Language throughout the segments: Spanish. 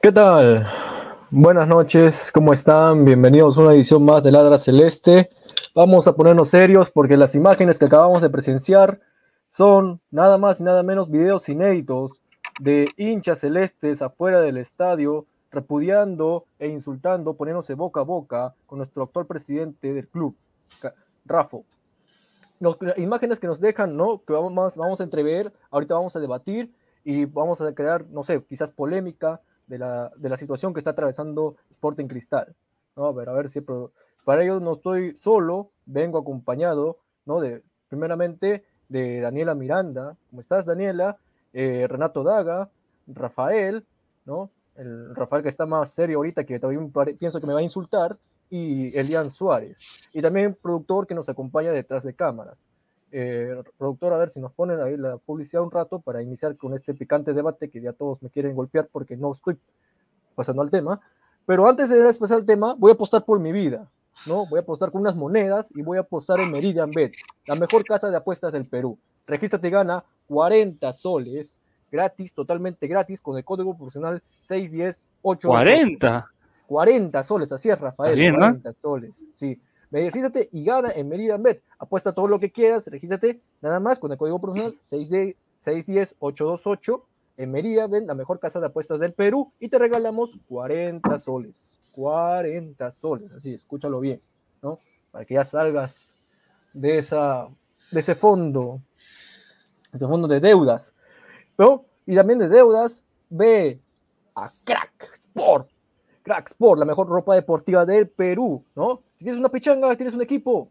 ¿Qué tal? Buenas noches, ¿cómo están? Bienvenidos a una edición más de Ladra Celeste. Vamos a ponernos serios porque las imágenes que acabamos de presenciar son nada más y nada menos videos inéditos de hinchas celestes afuera del estadio repudiando e insultando, poniéndose boca a boca con nuestro actual presidente del club, Rafo. Imágenes que nos dejan, ¿no? Que vamos, vamos a entrever, ahorita vamos a debatir y vamos a crear, no sé, quizás polémica de la, de la situación que está atravesando Sporting Cristal. ¿no? A ver, a ver si para ello no estoy solo, vengo acompañado, ¿no? De, primeramente de Daniela Miranda. ¿Cómo estás, Daniela? Eh, Renato Daga, Rafael, ¿no? El Rafael que está más serio ahorita, que también pienso que me va a insultar, y Elian Suárez. Y también productor que nos acompaña detrás de cámaras. Eh, productor, a ver si nos ponen ahí la publicidad un rato para iniciar con este picante debate que ya todos me quieren golpear porque no estoy pasando al tema. Pero antes de pasar al tema, voy a apostar por mi vida, ¿no? Voy a apostar con unas monedas y voy a apostar en Meridian Bet, la mejor casa de apuestas del Perú. Regístrate y gana 40 soles gratis, totalmente gratis, con el código profesional 6108. 40. 40 soles, así es, Rafael. Bien, 40 soles, sí. Regístrate y gana en Meridian Bet. Apuesta todo lo que quieras, regístrate nada más con el código profesional 610828 en Meridian la mejor casa de apuestas del Perú, y te regalamos 40 soles. 40 soles, así, escúchalo bien, ¿no? Para que ya salgas de, esa, de ese fondo, de ese fondo de deudas, ¿no? Y también de deudas, ve a Crack Sport. Crack Sport, la mejor ropa deportiva del Perú, ¿no? Si tienes una pichanga, tienes un equipo,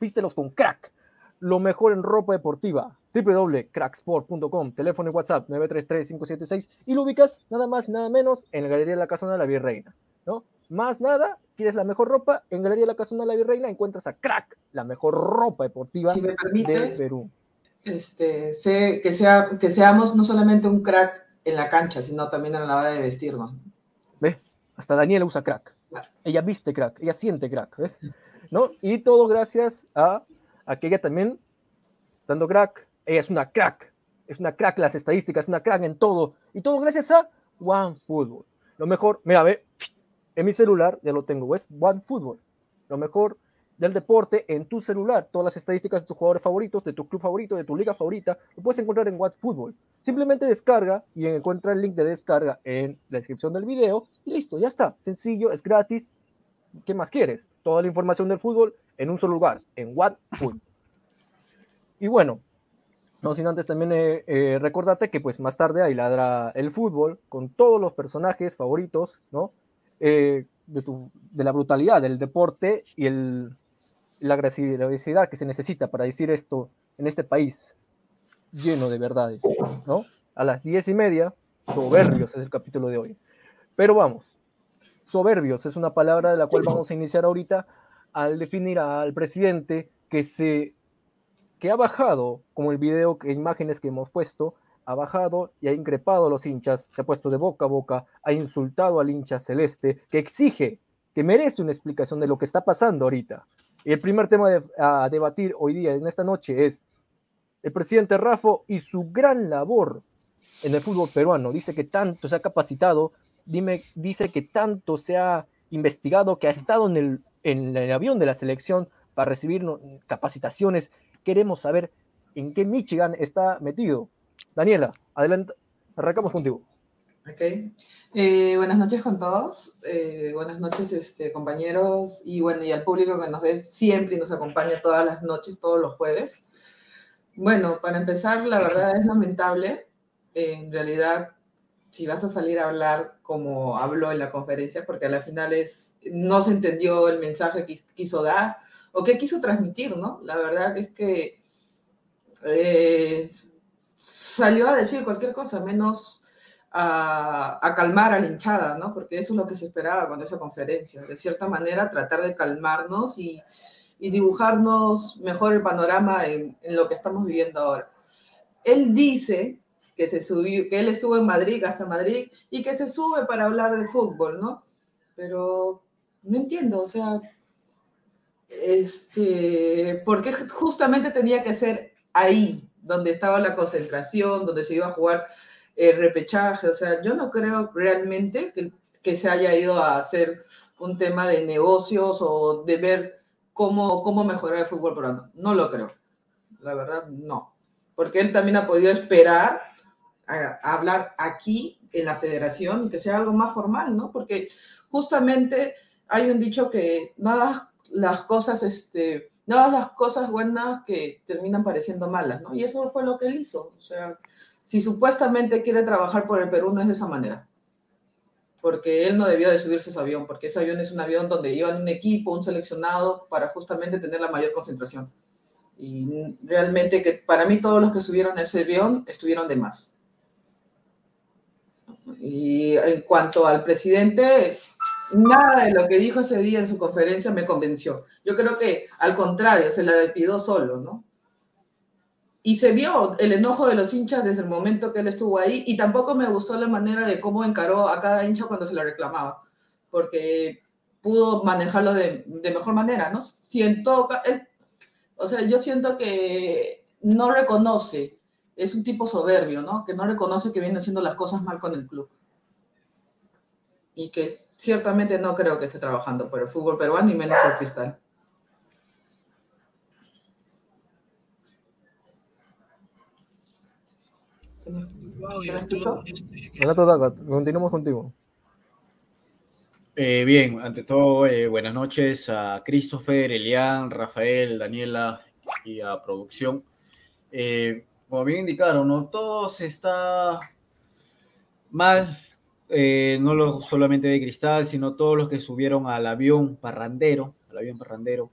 vístelos con Crack. Lo mejor en ropa deportiva. www.cracksport.com, teléfono y WhatsApp 933-576 y lo ubicas nada más y nada menos en la Galería de la Casona de la Virreina, ¿no? Más nada, quieres la mejor ropa, en Galería de la Casona de la Virreina encuentras a Crack, la mejor ropa deportiva si me permites, del Perú. Este, sé que, sea, que seamos no solamente un crack en la cancha, sino también a la hora de vestirnos. ¿Ves? Hasta Daniela usa crack. Ella viste crack, ella siente crack, ¿ves? ¿No? Y todo gracias a, a que ella también, dando crack, ella es una crack, es una crack las estadísticas, es una crack en todo. Y todo gracias a One Football. Lo mejor, mira, ve, en mi celular ya lo tengo, ¿ves? One Football. Lo mejor del deporte en tu celular. Todas las estadísticas de tus jugadores favoritos, de tu club favorito, de tu liga favorita, lo puedes encontrar en What Football. Simplemente descarga y encuentra el link de descarga en la descripción del video listo, ya está. Sencillo, es gratis. ¿Qué más quieres? Toda la información del fútbol en un solo lugar, en What Football. Y bueno, no sin antes también eh, eh, que pues más tarde ahí ladra el fútbol con todos los personajes favoritos, ¿no? Eh, de, la brutalidad del deporte y el, la agresividad que se necesita para decir esto en este país lleno de verdades, ¿no? A las diez y media, soberbios es el capítulo de hoy. Pero vamos, soberbios es una palabra de la cual vamos a iniciar ahorita al definir al presidente que se que ha bajado, como el video, que imágenes que hemos puesto, ha bajado y ha increpado a los hinchas, se ha puesto de boca a boca, ha insultado al hincha celeste, que exige, que merece una explicación de lo que está pasando ahorita. Y el primer tema a debatir hoy día, en esta noche, es el presidente Rafo y su gran labor en el fútbol peruano. Dice que tanto se ha capacitado, dime, dice que tanto se ha investigado, que ha estado en el, en el avión de la selección para recibir capacitaciones. Queremos saber en qué Michigan está metido. Daniela, adelante, arrancamos contigo. Ok. Eh, buenas noches con todos. Eh, buenas noches, este, compañeros. Y bueno, y al público que nos ve siempre y nos acompaña todas las noches, todos los jueves. Bueno, para empezar, la verdad es lamentable. en realidad, si vas a salir a hablar como habló en la conferencia, porque a la final es, no se entendió el mensaje que quiso dar o qué quiso transmitir, ¿no? La verdad es que eh, salió a decir cualquier cosa, menos a, calmar a la hinchada, ¿no? Porque eso es lo que se esperaba con esa conferencia. De cierta manera, tratar de calmarnos y, dibujarnos mejor el panorama en, lo que estamos viviendo ahora. Él dice que, se subió, que él estuvo en Madrid, hasta Madrid, y que se sube para hablar de fútbol, ¿no? Pero no entiendo, o sea, este, porque justamente tenía que ser ahí, donde estaba la concentración, donde se iba a jugar el repechaje. O sea, yo no creo realmente que, que, se haya ido a hacer un tema de negocios o de ver cómo, cómo mejorar el fútbol peruano. No lo creo. La verdad, no. Porque él también ha podido esperar a, hablar aquí en la federación y que sea algo más formal, ¿no? Porque justamente hay un dicho que nada las cosas, este, nada las cosas buenas que terminan pareciendo malas, ¿no? Y eso fue lo que él hizo. O sea, si supuestamente quiere trabajar por el Perú, no es de esa manera. Porque él no debió de subirse ese avión, porque ese avión es un avión donde iba un equipo, un seleccionado, para justamente tener la mayor concentración. Y realmente que para mí todos los que subieron ese avión estuvieron de más. Y en cuanto al presidente, nada de lo que dijo ese día en su conferencia me convenció. Yo creo que al contrario, se la despidió solo, ¿no? Y se vio el enojo de los hinchas desde el momento que él estuvo ahí y tampoco me gustó la manera de cómo encaró a cada hincha cuando se le reclamaba, porque pudo manejarlo de, mejor manera, ¿no? Siento, él, o sea, yo siento que no reconoce, es un tipo soberbio, ¿no? Que no reconoce que viene haciendo las cosas mal con el club y que ciertamente no creo que esté trabajando por el fútbol peruano y menos por Cristal. ¿Se me, escuchó? Continuamos contigo. Eh, bien, ante todo, eh, buenas noches a Christopher, Elian, Rafael, Daniela y a producción. Eh, como bien indicaron, ¿no? todo se está mal eh, no lo, solamente de Cristal, sino todos los que subieron al avión parrandero, al avión parrandero.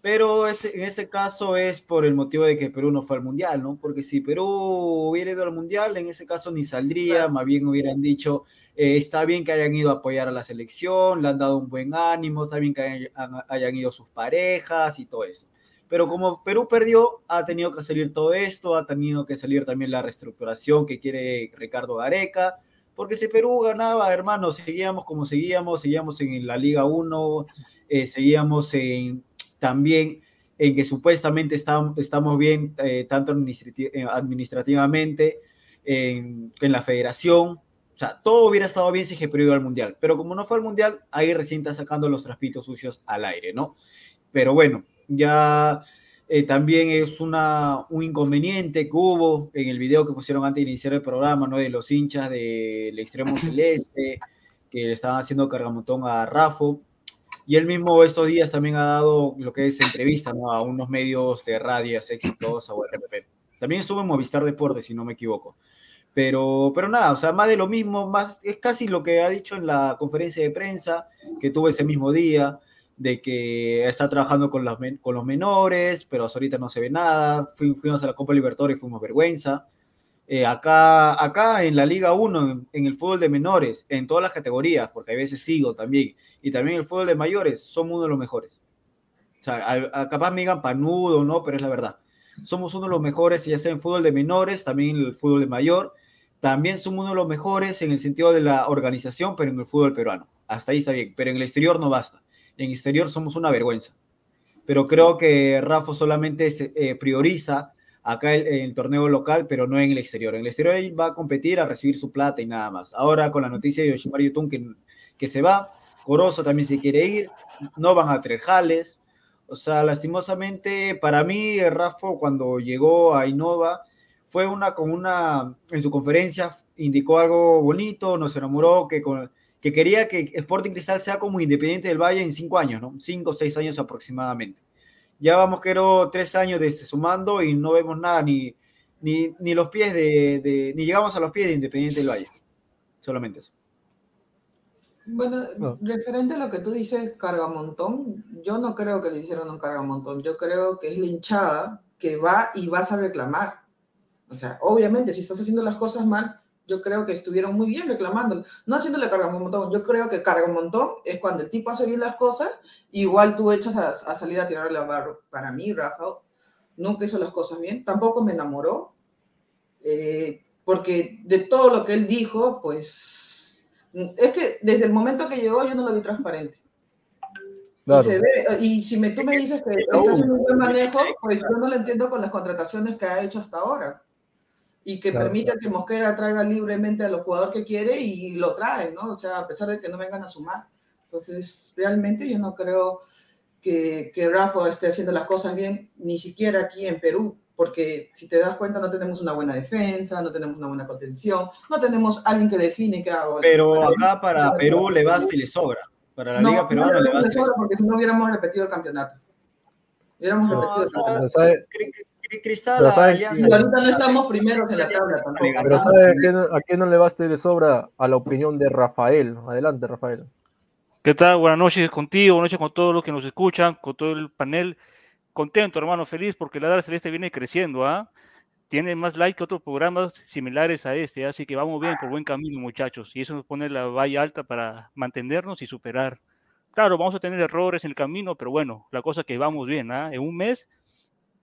Pero en este caso es por el motivo de que Perú no fue al Mundial, ¿no? Porque si Perú hubiera ido al Mundial, en ese caso ni saldría, más bien hubieran dicho, eh, está bien que hayan ido a apoyar a la selección, le han dado un buen ánimo, está bien que hayan, hayan ido sus parejas y todo eso. Pero como Perú perdió, ha tenido que salir todo esto, ha tenido que salir también la reestructuración que quiere Ricardo Gareca, porque si Perú ganaba, hermano, seguíamos como seguíamos, seguíamos en la Liga 1, eh, seguíamos en, también en que supuestamente estamos, estamos bien eh, tanto eh, administrativamente, en, en, la federación, o sea, todo hubiera estado bien si que Perú iba al Mundial, pero como no fue al Mundial, ahí recién está sacando los traspitos sucios al aire, ¿no? Pero bueno, ya eh, también es una, un inconveniente que hubo en el video que pusieron antes de iniciar el programa, ¿no? De los hinchas del extremo celeste, que le estaban haciendo cargamontón a Rafo. Y él mismo estos días también ha dado lo que es entrevista, ¿no? A unos medios de radio exitosa o RPP. También estuvo en Movistar Deportes, si no me equivoco. Pero, pero nada, o sea, más de lo mismo, más, es casi lo que ha dicho en la conferencia de prensa que tuvo ese mismo día de que está trabajando con los, con los menores, pero hasta ahorita no se ve nada. Fuimos a la Copa Libertadores y fuimos vergüenza. Eh, acá, acá en la Liga 1, en, el fútbol de menores, en todas las categorías, porque a veces sigo también, y también el fútbol de mayores, somos uno de los mejores. O sea, capaz me digan panudo, ¿no? Pero es la verdad. Somos uno de los mejores, ya sea en fútbol de menores, también en el fútbol de mayor. También somos uno de los mejores en el sentido de la organización, pero en el fútbol peruano. Hasta ahí está bien, pero en el exterior no basta en exterior somos una vergüenza. Pero creo que Rafa solamente se, eh, prioriza acá en el, torneo local, pero no en el exterior. En el exterior él va a competir, a recibir su plata y nada más. Ahora con la noticia de Yoshimar Yotun que, que se va, Corozo también se quiere ir, no van a Trejales. O sea, lastimosamente, para mí, Rafa cuando llegó a Innova fue una con una, en su conferencia indicó algo bonito, nos enamoró, que, con, que quería que Sporting Cristal sea como Independiente del Valle en cinco años, ¿no? Cinco o seis años aproximadamente. Ya vamos, quiero tres años de sumando y no vemos nada, ni, ni, ni los pies de, de, ni llegamos a los pies de Independiente del Valle. Solamente eso. Bueno, no. referente a lo que tú dices, cargamontón, yo no creo que le hicieron un cargamontón. Yo creo que es la hinchada que va y vas a reclamar. O sea, obviamente, si estás haciendo las cosas mal, yo creo que estuvieron muy bien reclamando. No haciéndole carga un montón. Yo creo que carga un montón es cuando el tipo hace bien las cosas, igual tú echas a, a salir a tirarle a barro. Para mí, Rafa, nunca hizo las cosas bien. Tampoco me enamoró. Eh, porque de todo lo que él dijo, pues es que desde el momento que llegó yo no lo vi transparente. Claro. Y, se ve, y si me, tú me dices que está haciendo un buen manejo, pues yo no lo entiendo con las contrataciones que ha hecho hasta ahora y que claro. permita que Mosquera traiga libremente a los jugadores que quiere y lo trae, ¿no? O sea, a pesar de que no vengan a sumar. Entonces, realmente yo no creo que, que Rafa esté haciendo las cosas bien, ni siquiera aquí en Perú, porque si te das cuenta no tenemos una buena defensa, no tenemos una buena contención, no tenemos alguien que define qué hago. Pero acá para Perú le basta y le sobra. Para la no, Liga Peruana no, le basta. le sobra porque si no hubiéramos repetido el campeonato. Hubiéramos No, repetido el campeonato. Cristal, Pero ¿sabes Alianza. Y ahorita no estamos primeros en la tabla tampoco. Pero ¿sabe a quién, a quién no le basta le sobra? A la opinión de Rafael. Adelante, Rafael. ¿Qué tal? Buenas noches contigo, buenas noches con todos los que nos escuchan, con todo el panel. Contento, hermano, feliz porque la Ladra Celeste viene creciendo, ¿ah? Tiene más likes que otros programas similares a este, así que vamos bien, por buen camino, muchachos. Y eso nos pone la valla alta para mantenernos y superar. Claro, vamos a tener errores en el camino, pero bueno, la cosa es que vamos bien, ¿ah? En un mes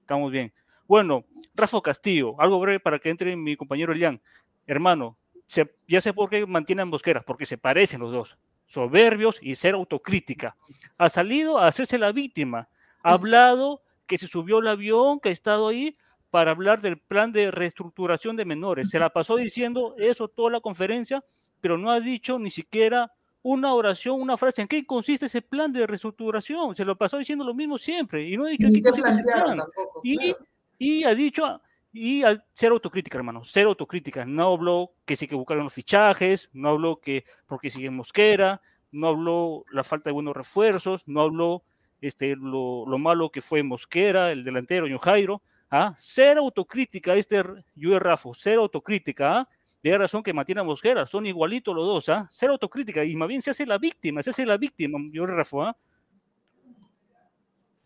estamos bien. Bueno, Rafa Castillo, algo breve para que entre mi compañero Elian. Hermano, se, ya sé por qué mantienen Mosquera, porque se parecen los dos, soberbios y ser autocrítica. Ha salido a hacerse la víctima, ha hablado que se subió el avión, que ha estado ahí para hablar del plan de reestructuración de menores. Se la pasó diciendo eso toda la conferencia, pero no ha dicho ni siquiera una oración, una frase. ¿En qué consiste ese plan de reestructuración? Se lo pasó diciendo lo mismo siempre y no ha dicho en Ni qué consiste ese plantearon plan. tampoco, Y, claro. y ha dicho, y a, autocrítica, hermano, cero autocrítica. No habló que se equivocaron los fichajes, no habló que porque sigue Mosquera, no habló la falta de buenos refuerzos, no habló este, lo, lo malo que fue Mosquera, el delantero, Ño Jairo. ¿ah? Cero autocrítica este Yue Rafo, cero autocrítica. ¿ah? De razón que mantiene a Mosquera, son igualitos los dos, ¿ah? Cero autocrítica, y más bien se hace la víctima, se hace la víctima, Yue Rafo, ¿ah?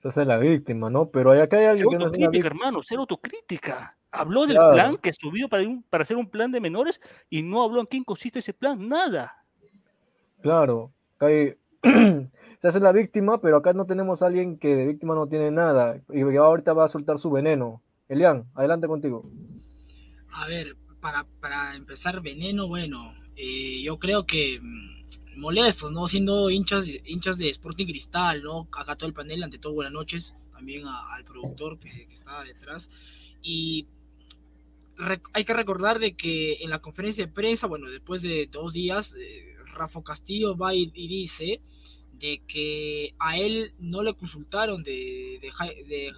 Se hace la víctima, ¿no? Pero acá hay alguien que no es una autocrítica, hermano, cero autocrítica. Habló del Claro. plan que subió para, un- para hacer un plan de menores y no habló en quién consiste ese plan, nada. Claro, acá hay- se hace la víctima, pero acá no tenemos a alguien que de víctima no tiene nada. Y ahorita va a soltar su veneno. Elian, adelante contigo. A ver, para, para empezar, veneno, bueno, eh, yo creo que mm, molestos, ¿no? Siendo hinchas, hinchas de Sporting Cristal, ¿no? Acá todo el panel, ante todo, buenas noches, también al productor que, que detrás. Y hay que recordar de que en la conferencia de prensa, bueno, después de dos días, eh, Rafa Castillo va y, dice de que a él no le consultaron de, de,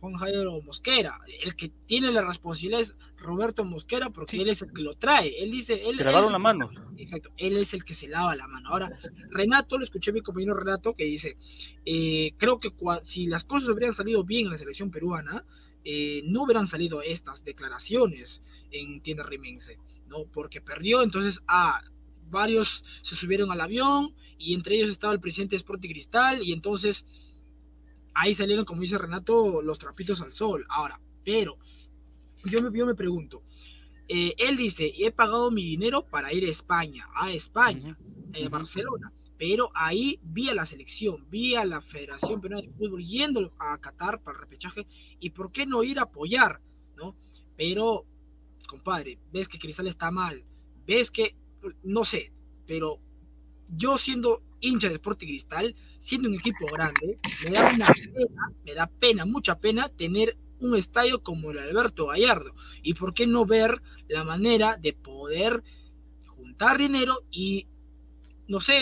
Juan Jairo Mosquera. El que tiene la responsabilidad es Roberto Mosquera porque Sí. él es el que lo trae. Él dice, él, Se lavaron las manos. Exacto, él es el que se lava la mano. Ahora, Renato, lo escuché a mi compañero Renato que dice, eh, creo que cua- si las cosas hubieran salido bien en la selección peruana, eh, no hubieran salido estas declaraciones en tienda rimense, ¿no? Porque perdió, entonces, ah, varios se subieron al avión y entre ellos estaba el presidente de Sporting Cristal y entonces ahí salieron, como dice Renato, los trapitos al sol. Ahora, pero yo me, yo me pregunto, eh, él dice, he pagado mi dinero para ir a España, a España, eh, ujú. Barcelona, pero ahí vi a la selección, vi a la Federación Peruana de Fútbol yendo a Qatar para el repechaje, y por qué no ir a apoyar, ¿no? Pero, compadre, ves que Cristal está mal, ves que, no sé, pero yo siendo hincha de Sporting Cristal, siendo un equipo grande, me da una pena, me da pena, mucha pena tener un estadio como el Alberto Gallardo. ¿Y por qué no ver la manera de poder juntar dinero y, no sé,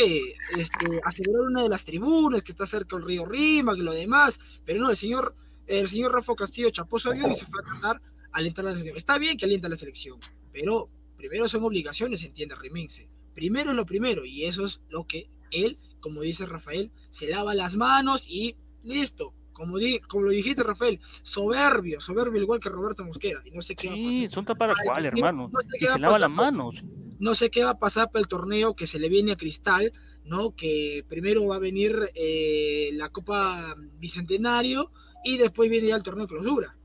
este, asegurar una de las tribunas que está cerca del río Rima, que lo demás? Pero no, el señor, el señor Rafa Castillo chapó su y se fue a alentar a la selección. Está bien que alienta a la selección, pero primero son obligaciones, entiende Rimense. Primero es lo primero, y eso es lo que él, como dice Rafael, se lava las manos y listo. Como, di, como lo dijiste, Rafael, soberbio, soberbio igual que Roberto Mosquera. Y no sé qué va a Sí, son para Ay, cuál, no- hermano. no sé qué Y va se a lava pasar las manos. no sé qué va a pasar para el torneo que se le viene a Cristal, ¿no? Que primero va a venir eh, la Copa Bicentenario y después viene ya el torneo de clausura.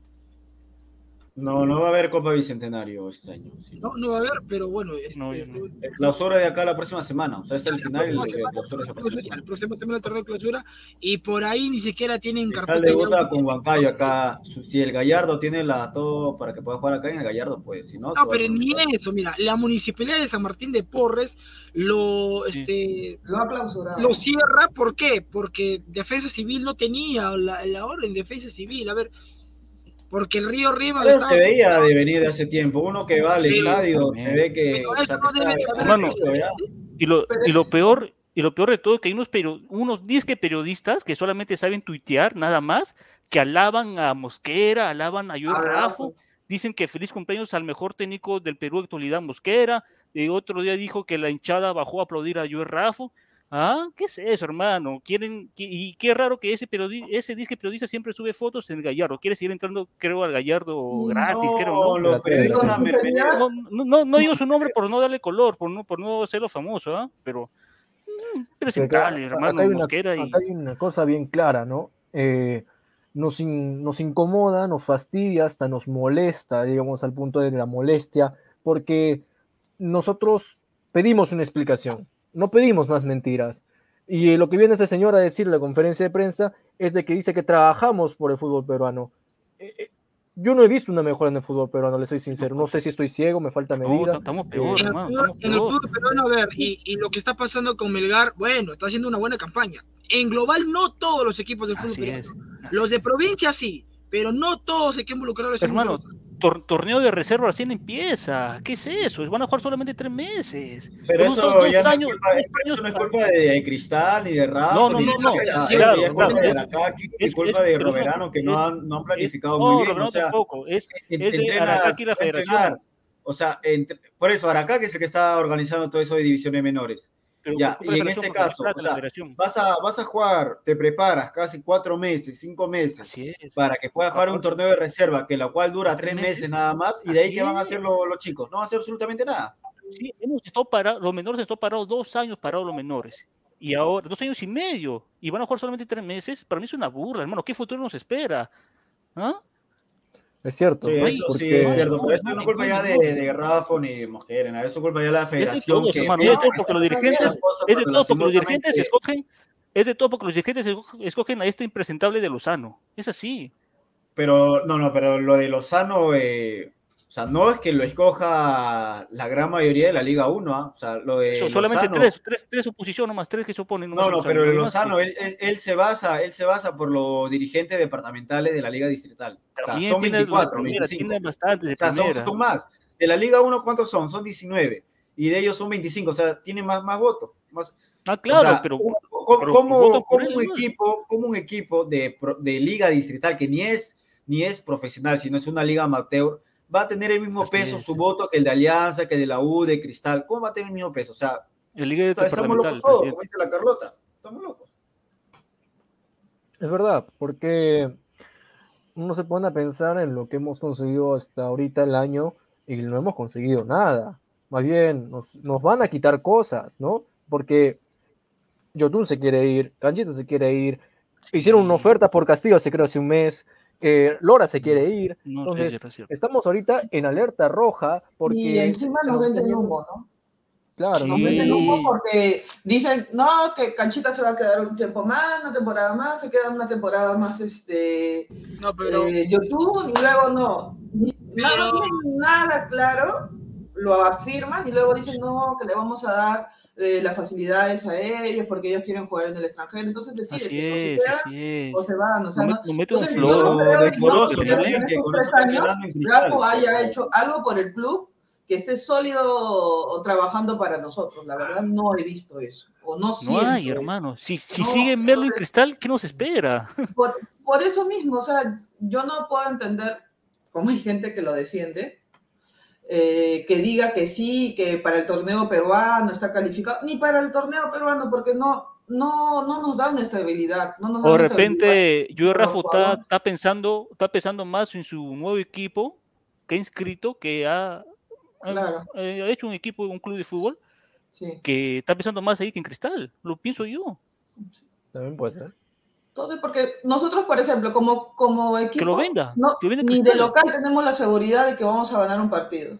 No, no va a haber Copa Bicentenario este año. sí. No, no va a haber, pero bueno, este, No, este, El clausura de acá la próxima semana. O sea, es el la final el semana, clausura es la próxima el semana. próximo semana el torneo de clausura y por ahí ni siquiera tienen carpeta debuta ya- con Huancayo acá. Si el Gallardo tiene la todo para que pueda jugar acá en el Gallardo, pues si no. se No, va pero ni eso, mira, la municipalidad de San Martín de Porres lo, Sí. este, Lo ha clausurado. lo cierra, ¿por qué? Porque Defensa Civil no tenía la, la orden de Defensa Civil, a ver, porque el Río Rima... Pero se veía de venir de hace tiempo. Uno que va al Sí, estadio, también. se ve que. O eso sea, que no está- Hermano. Y lo, Pero y lo es- peor, y lo peor de todo, que hay unos, pero, unos disque periodistas que solamente saben tuitear nada más, que alaban a Mosquera, alaban a Joel Ah, Rafo, dicen que feliz cumpleaños al mejor técnico del Perú de actualidad, Mosquera, y otro día dijo que la hinchada bajó a aplaudir a Joel Rafo. Ah, ¿qué es eso, hermano? Quieren, qui- y qué raro que ese, periodi- ese disque periodista siempre sube fotos en el Gallardo. Quiere seguir entrando, creo, al Gallardo gratis, creo, ¿no? Me- No, no, no, no digo su nombre por no darle color, por no, por no hacerlo famoso, ¿ah? Pero mm, presentable, Acá- hermano, acá hay una- Mosquera y acá hay una cosa bien clara, ¿no? Eh, nos, in- nos incomoda, nos fastidia, hasta nos molesta, digamos, al punto de la molestia, porque nosotros pedimos una explicación, no pedimos más mentiras. Y lo que viene este señor a decir en la conferencia de prensa es de que dice que trabajamos por el fútbol peruano. Eh, eh, yo no he visto una mejora en el fútbol peruano, le soy sincero. No sé si estoy ciego, me falta no, medida. estamos Eh, peor, En el, hermano, fútbol- estamos en el peor. fútbol peruano, a ver, y, y lo que está pasando con Melgar, bueno, está haciendo una buena campaña. En global, no todos los equipos del fútbol Así peruano. es. así Los de es. provincia sí, pero no todos hay que involucrar a los Hermano. Tor- torneo de reserva recién empieza. ¿Qué es eso? Van a jugar solamente tres meses. Pero eso dos- ya no es culpa, eso no es culpa de, de Cristal ni de Rafa. No, no, de no, no, claro, es culpa claro, de Aracaki, es- es culpa de Roberano que no han, no han planificado muy bien. Roberano O sea, tampoco. Es, es de Aracaki la entrenar. O sea, entre- por eso Aracaki es el que está organizando todo eso de divisiones menores. Pero Ya, y en este caso, plata o la sea, federación. Vas a, vas a jugar, te preparas casi cuatro meses, cinco meses, Así es. para que puedas jugar un torneo de reserva, que la cual dura Tres meses, meses. nada más, y de ahí que van a hacer lo- los chicos, no van a hacer absolutamente nada. Sí, hemos estado parados, los menores han estado parados dos años parados los menores. Y ahora, dos años y medio. Y van a jugar solamente tres meses. Para mí es una burla, hermano. ¿Qué futuro nos espera? ¿Ah? Es cierto. Sí, ¿no? eso sí es cierto, pero eso no, es culpa ya de, de Rafa ni de Mosquera, nada, eso es culpa ya de la Es de federación. todos, que hermano. piensa Es de que todo porque los dirigentes, es de porque los escogen, es de todo porque los dirigentes esco- escogen a este impresentable de Lozano. Es así. Pero, no, no, pero lo de Lozano, eh, o sea, no es que lo escoja la gran mayoría de la Liga 1, ¿ah? o sea, lo de Son solamente Lozano- tres, tres, tres oposición nomás, tres que se oponen. nomás No, no, pero el Lozano, él, él- él se basa, él se basa por los dirigentes departamentales de la Liga Distrital. O sea, También son tiene, 24, mira, 25. tiene bastantes de O sea, son, primera. son más. De la Liga 1, ¿cuántos son? Son 19. Y de ellos son 25, o sea, tiene más, más votos. Más, Ah, claro, o sea, pero, ¿cómo, cómo- pero cómo- votan por cómo él, un equipo, cómo un equipo de, de liga distrital que ni es, ni es profesional, sino es una liga amateur, va a tener el mismo Así peso es. su voto que el de Alianza, que el de la U, de Cristal? ¿Cómo va a tener el mismo peso? O sea, el Liga estamos locos todos, presidente. como dice la Carlota. Estamos locos. Es verdad, porque uno se pone a pensar en lo que hemos conseguido hasta ahorita el año y no hemos conseguido nada. Más bien, nos, nos van a quitar cosas, ¿no? Porque Yotun se quiere ir, Canchita se quiere ir, hicieron una oferta por Castillo hace creo hace un mes, eh, Lora se quiere ir. No, Entonces, sí, es cierto. estamos ahorita en alerta roja porque... y encima nos nos venden humo, ¿no? Claro, nos Sí. venden Venden humo. porque dicen, no, que Canchita se va a quedar un tiempo más, una temporada más, se queda una temporada más, este, No, pero eh, YouTube, y luego no. No tienen nada claro, lo afirman y luego dicen, no, que le vamos a dar eh, las facilidades a ellos porque ellos quieren jugar en el extranjero. Entonces deciden que o es, se quedan así o se van. O sea, No no, me- no mete un Cristal. Rafa haya hecho algo por el club que esté sólido trabajando para nosotros. La verdad no he visto eso. O no No hay, eso. hermano. Si, si No, sigue Merlo y Cristal, ¿qué nos espera? Por, por eso mismo, o sea, yo no puedo entender como hay gente que lo defiende, eh, que diga que sí, que para el torneo peruano está calificado, ni para el torneo peruano, porque no, no, no nos da una estabilidad. No nos da O de repente, yo Rafa está, está pensando, está pensando más en su nuevo equipo que ha inscrito, que ha, ha- Claro. eh, ha hecho un equipo, un club de fútbol, Sí. que está pensando más ahí que en Cristal. Lo pienso yo. También puede ser. Entonces, porque nosotros, por ejemplo, como, como equipo, lo venda, no, que venda ni de local tenemos la seguridad de que vamos a ganar un partido.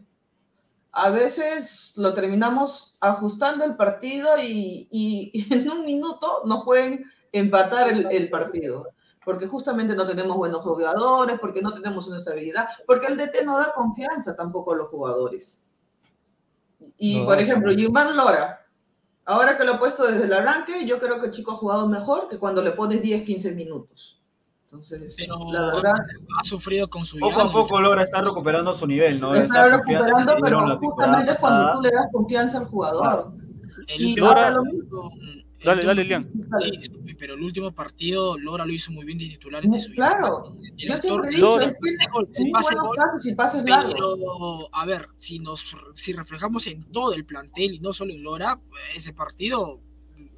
A veces lo terminamos ajustando el partido y, y- y en un minuto nos pueden empatar el, el partido. Porque justamente no tenemos buenos jugadores, porque no tenemos una estabilidad, porque el DT no da confianza tampoco a los jugadores. Y, No, por ejemplo, Gilmar Lora, ahora que lo he puesto desde el arranque, yo creo que el chico ha jugado mejor que cuando le pones 10, 15 minutos. Entonces, Pero la verdad, ha sufrido con su Poco a poco logra estar recuperando su nivel, ¿no? está recuperando, pero justamente es cuando tú le das confianza al jugador. El Y ahora lo mismo. Dale, dale, Lian. Sí, pero el último partido Lora lo hizo muy bien de titular. De su claro. Yo siempre he dicho, Lora- es que Pase gol, pases y pases. Pero, a ver, si nos si reflejamos en todo el plantel y no solo en Lora, ese partido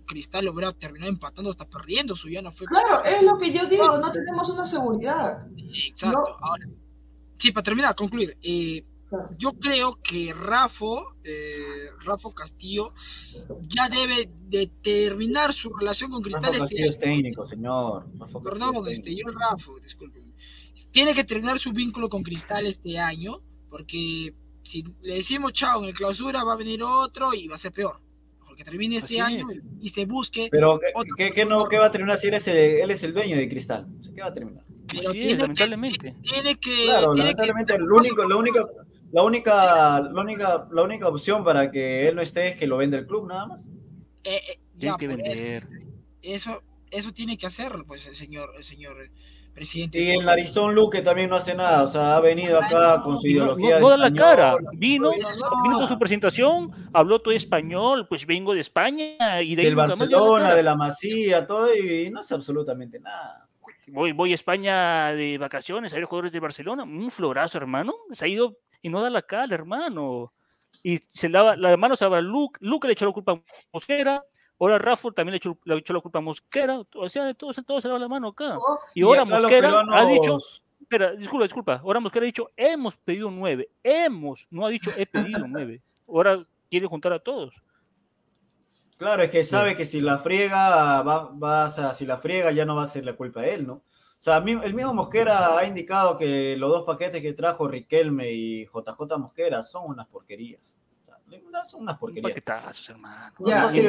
Cristal hubiera terminado empatando hasta perdiendo, su ya no fue. Claro, es lo que yo digo, no tenemos una seguridad. Exacto. no. Ahora, sí, para terminar, concluir, eh. Yo creo que Rafa, eh, Rafa Castillo, ya debe determinar su relación con Rafa Cristal este Castillo es técnico, señor. Rafa Castillo Perdón, es este, yo Rafa, discúlpeme. Tiene que terminar su vínculo con Cristal este año, porque si le decimos chao en el clausura, va a venir otro y va a ser peor. Porque termine este Así año es. y se busque. Pero, ¿qué, otro qué- qué no, ¿qué va a terminar si él es el, él es el dueño de Cristal? O sea, ¿Qué va a terminar? pero Así tiene es, que- lamentablemente. Tiene que. Claro, tiene lamentablemente, que- lo único, la única, la única, la única, la única opción para que él no esté es que lo venda el club, nada más. eh, eh, Tienen ya, que pues, vender. Eso, eso tiene que hacer pues el señor, el señor presidente. Y el narizón Luque también no hace nada, o sea, ha venido acá con su no, ideología. no- no da la cara. Vino, no. vino con su presentación, habló todo español, pues vengo de España y de ahí del la Barcelona, de la Masía, todo, y no hace absolutamente nada. Voy, voy a España de vacaciones a ver jugadores de Barcelona. Un florazo, hermano. Se ha ido y no da la cara, hermano. Y se lava la mano se lava a Luke. Luke le echó la culpa a Mosquera. Ahora Rafa también le echó, le echó la culpa a Mosquera. O sea, de todos, todos se lava la mano acá. Y ahora Mosquera ha dicho. Espera, disculpa, disculpa. Ahora Mosquera ha dicho, hemos pedido nueve. Hemos. No ha dicho, he pedido nueve. Ahora quiere juntar a todos. Claro, es que sabe que si la friega, va, va, o sea, si la friega ya no va a ser la culpa de él, ¿no? O sea, el mismo Mosquera ha indicado que los dos paquetes que trajo Riquelme y JJ Mosquera son unas porquerías. Son unas porquerías. Paquetazos, hermano. Ya, No, sí,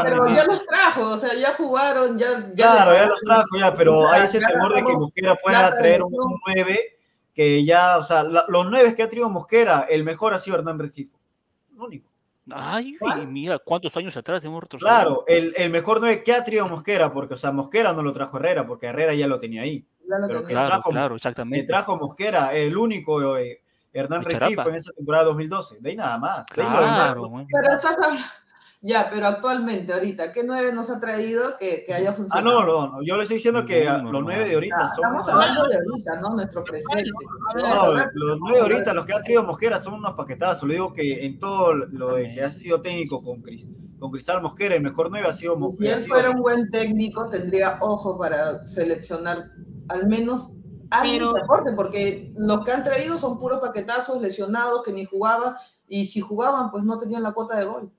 pero- ya los trajo, o sea, ya jugaron, ya. ya Claro, ya los trajo ya, pero hay ese Ya temor de que Mosquera pueda traer un, tradición. un 9 que ya, o sea, la- los 9 que ha traído Mosquera, el mejor ha sido Hernán Regifo. El único. Ay, mira, cuántos años atrás hemos retrocedido. Claro, el, el mejor 9 que ha traído Mosquera, porque, o sea, Mosquera no lo trajo Herrera, porque Herrera ya lo tenía ahí. Ya lo Pero tenía. que Claro, trajo, claro, que exactamente. trajo Mosquera, el único eh, Hernán Regifo Charapa. en esa temporada 2012. De ahí nada más. De ahí lo demás, Claro, bueno. Pero estás hablando- Ya, pero actualmente, ahorita, ¿qué nueve nos ha traído que, que haya Ah, funcionado? no, no, no, yo le estoy diciendo que los. 9 de ahorita Ah, son. estamos hablando de ahorita, ¿no? Nuestro presente. No, los nueve ahorita, los que ha traído Mosquera son unos paquetazos. Le digo que en todo lo de que ha sido técnico con, Cris- con Cristal Mosquera, el mejor nueve ha sido Si Mosquera. él fuera un buen técnico, tendría ojo para seleccionar al menos que aporte, porque los que han traído son puros paquetazos, lesionados, que ni jugaban, y si jugaban, pues no tenían la cuota de gol.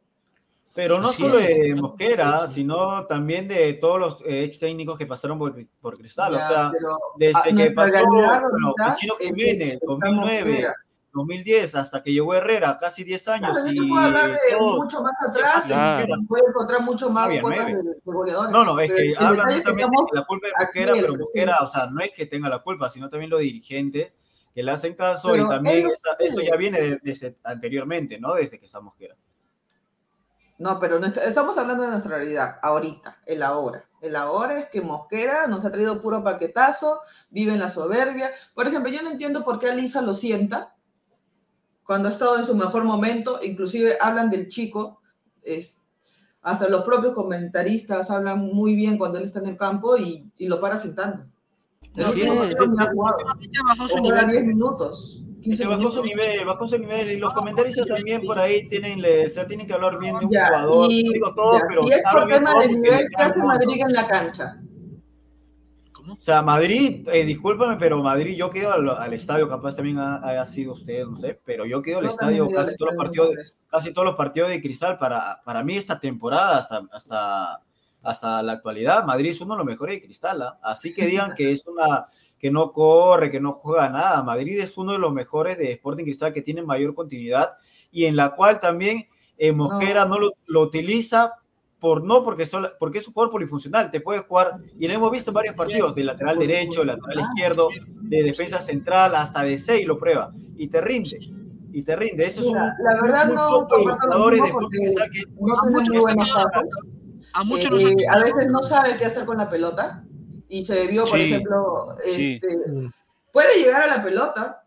Pero no Así solo es. de Mosquera, sino también de todos los eh, ex técnicos que pasaron por, por Cristal. Ya, o sea, pero, desde ah, que pasó realidad bueno, Chino Jiménez, está 2009, Mosquera. 2010, hasta que llegó Herrera, casi 10 años. Claro, yo y te puedo hablar de todo. mucho más atrás, Claro. y encontrar mucho más Había cuotas de, nueve. de goleadores. No, no, es Pero que el hablan que justamente estamos de la culpa de Mosquera, pero. Mosquera, o sea, no es que tenga la culpa, sino también los dirigentes que le hacen caso Pero y también ellos esa- eso ya viene de- desde anteriormente, ¿no? Desde que está Mosquera. No, pero estamos hablando de nuestra realidad, ahorita, el ahora. El ahora es que Mosquera nos ha traído puro paquetazo, vive en la soberbia. Por ejemplo, yo no entiendo por qué Alisa lo sienta cuando ha estado en su mejor momento, inclusive hablan del chico, es, hasta los propios comentaristas hablan muy bien cuando él está en el campo y, y lo para sentando. El Así último es, partido de- no ha de- jugado. Ya bajó su O juega nivel. 10 minutos. Es 15 que bajó su nivel, bajó su nivel y los comentaristas también por ahí tienen, le- o sea, tienen que hablar bien de un Ya, jugador. y, digo todo, ya, pero y es habla por bien tema todo de porque nivel que hace. Madrid en la cancha. O sea, Madrid, eh, discúlpame, pero Madrid, yo quedo al, al estadio, capaz también ha, haya sido usted, no sé, pero yo quedo al estadio al casi todos los partidos, veces. casi todos los partidos de Cristal. Para, para mí esta temporada, hasta, hasta, hasta la actualidad, Madrid es uno de los mejores de Cristal. ¿ah? Así que digan que es una que no corre, que no juega nada. Madrid es uno de los mejores de Sporting Cristal que tiene mayor continuidad y en la cual también eh, Mosquera no, lo, lo utiliza por no porque, solo, porque es un jugador polifuncional, te puede jugar, y lo hemos visto en varios partidos, de lateral derecho, lateral izquierdo, de defensa central, hasta de 6 lo prueba, y te rinde, y te rinde. Eso es un, la verdad no poco de jugadores Sporting Cristal que no. A muchos Eh, a veces no sabe qué hacer con la pelota y se vio, por Sí, ejemplo, sí. este, puede llegar a la pelota,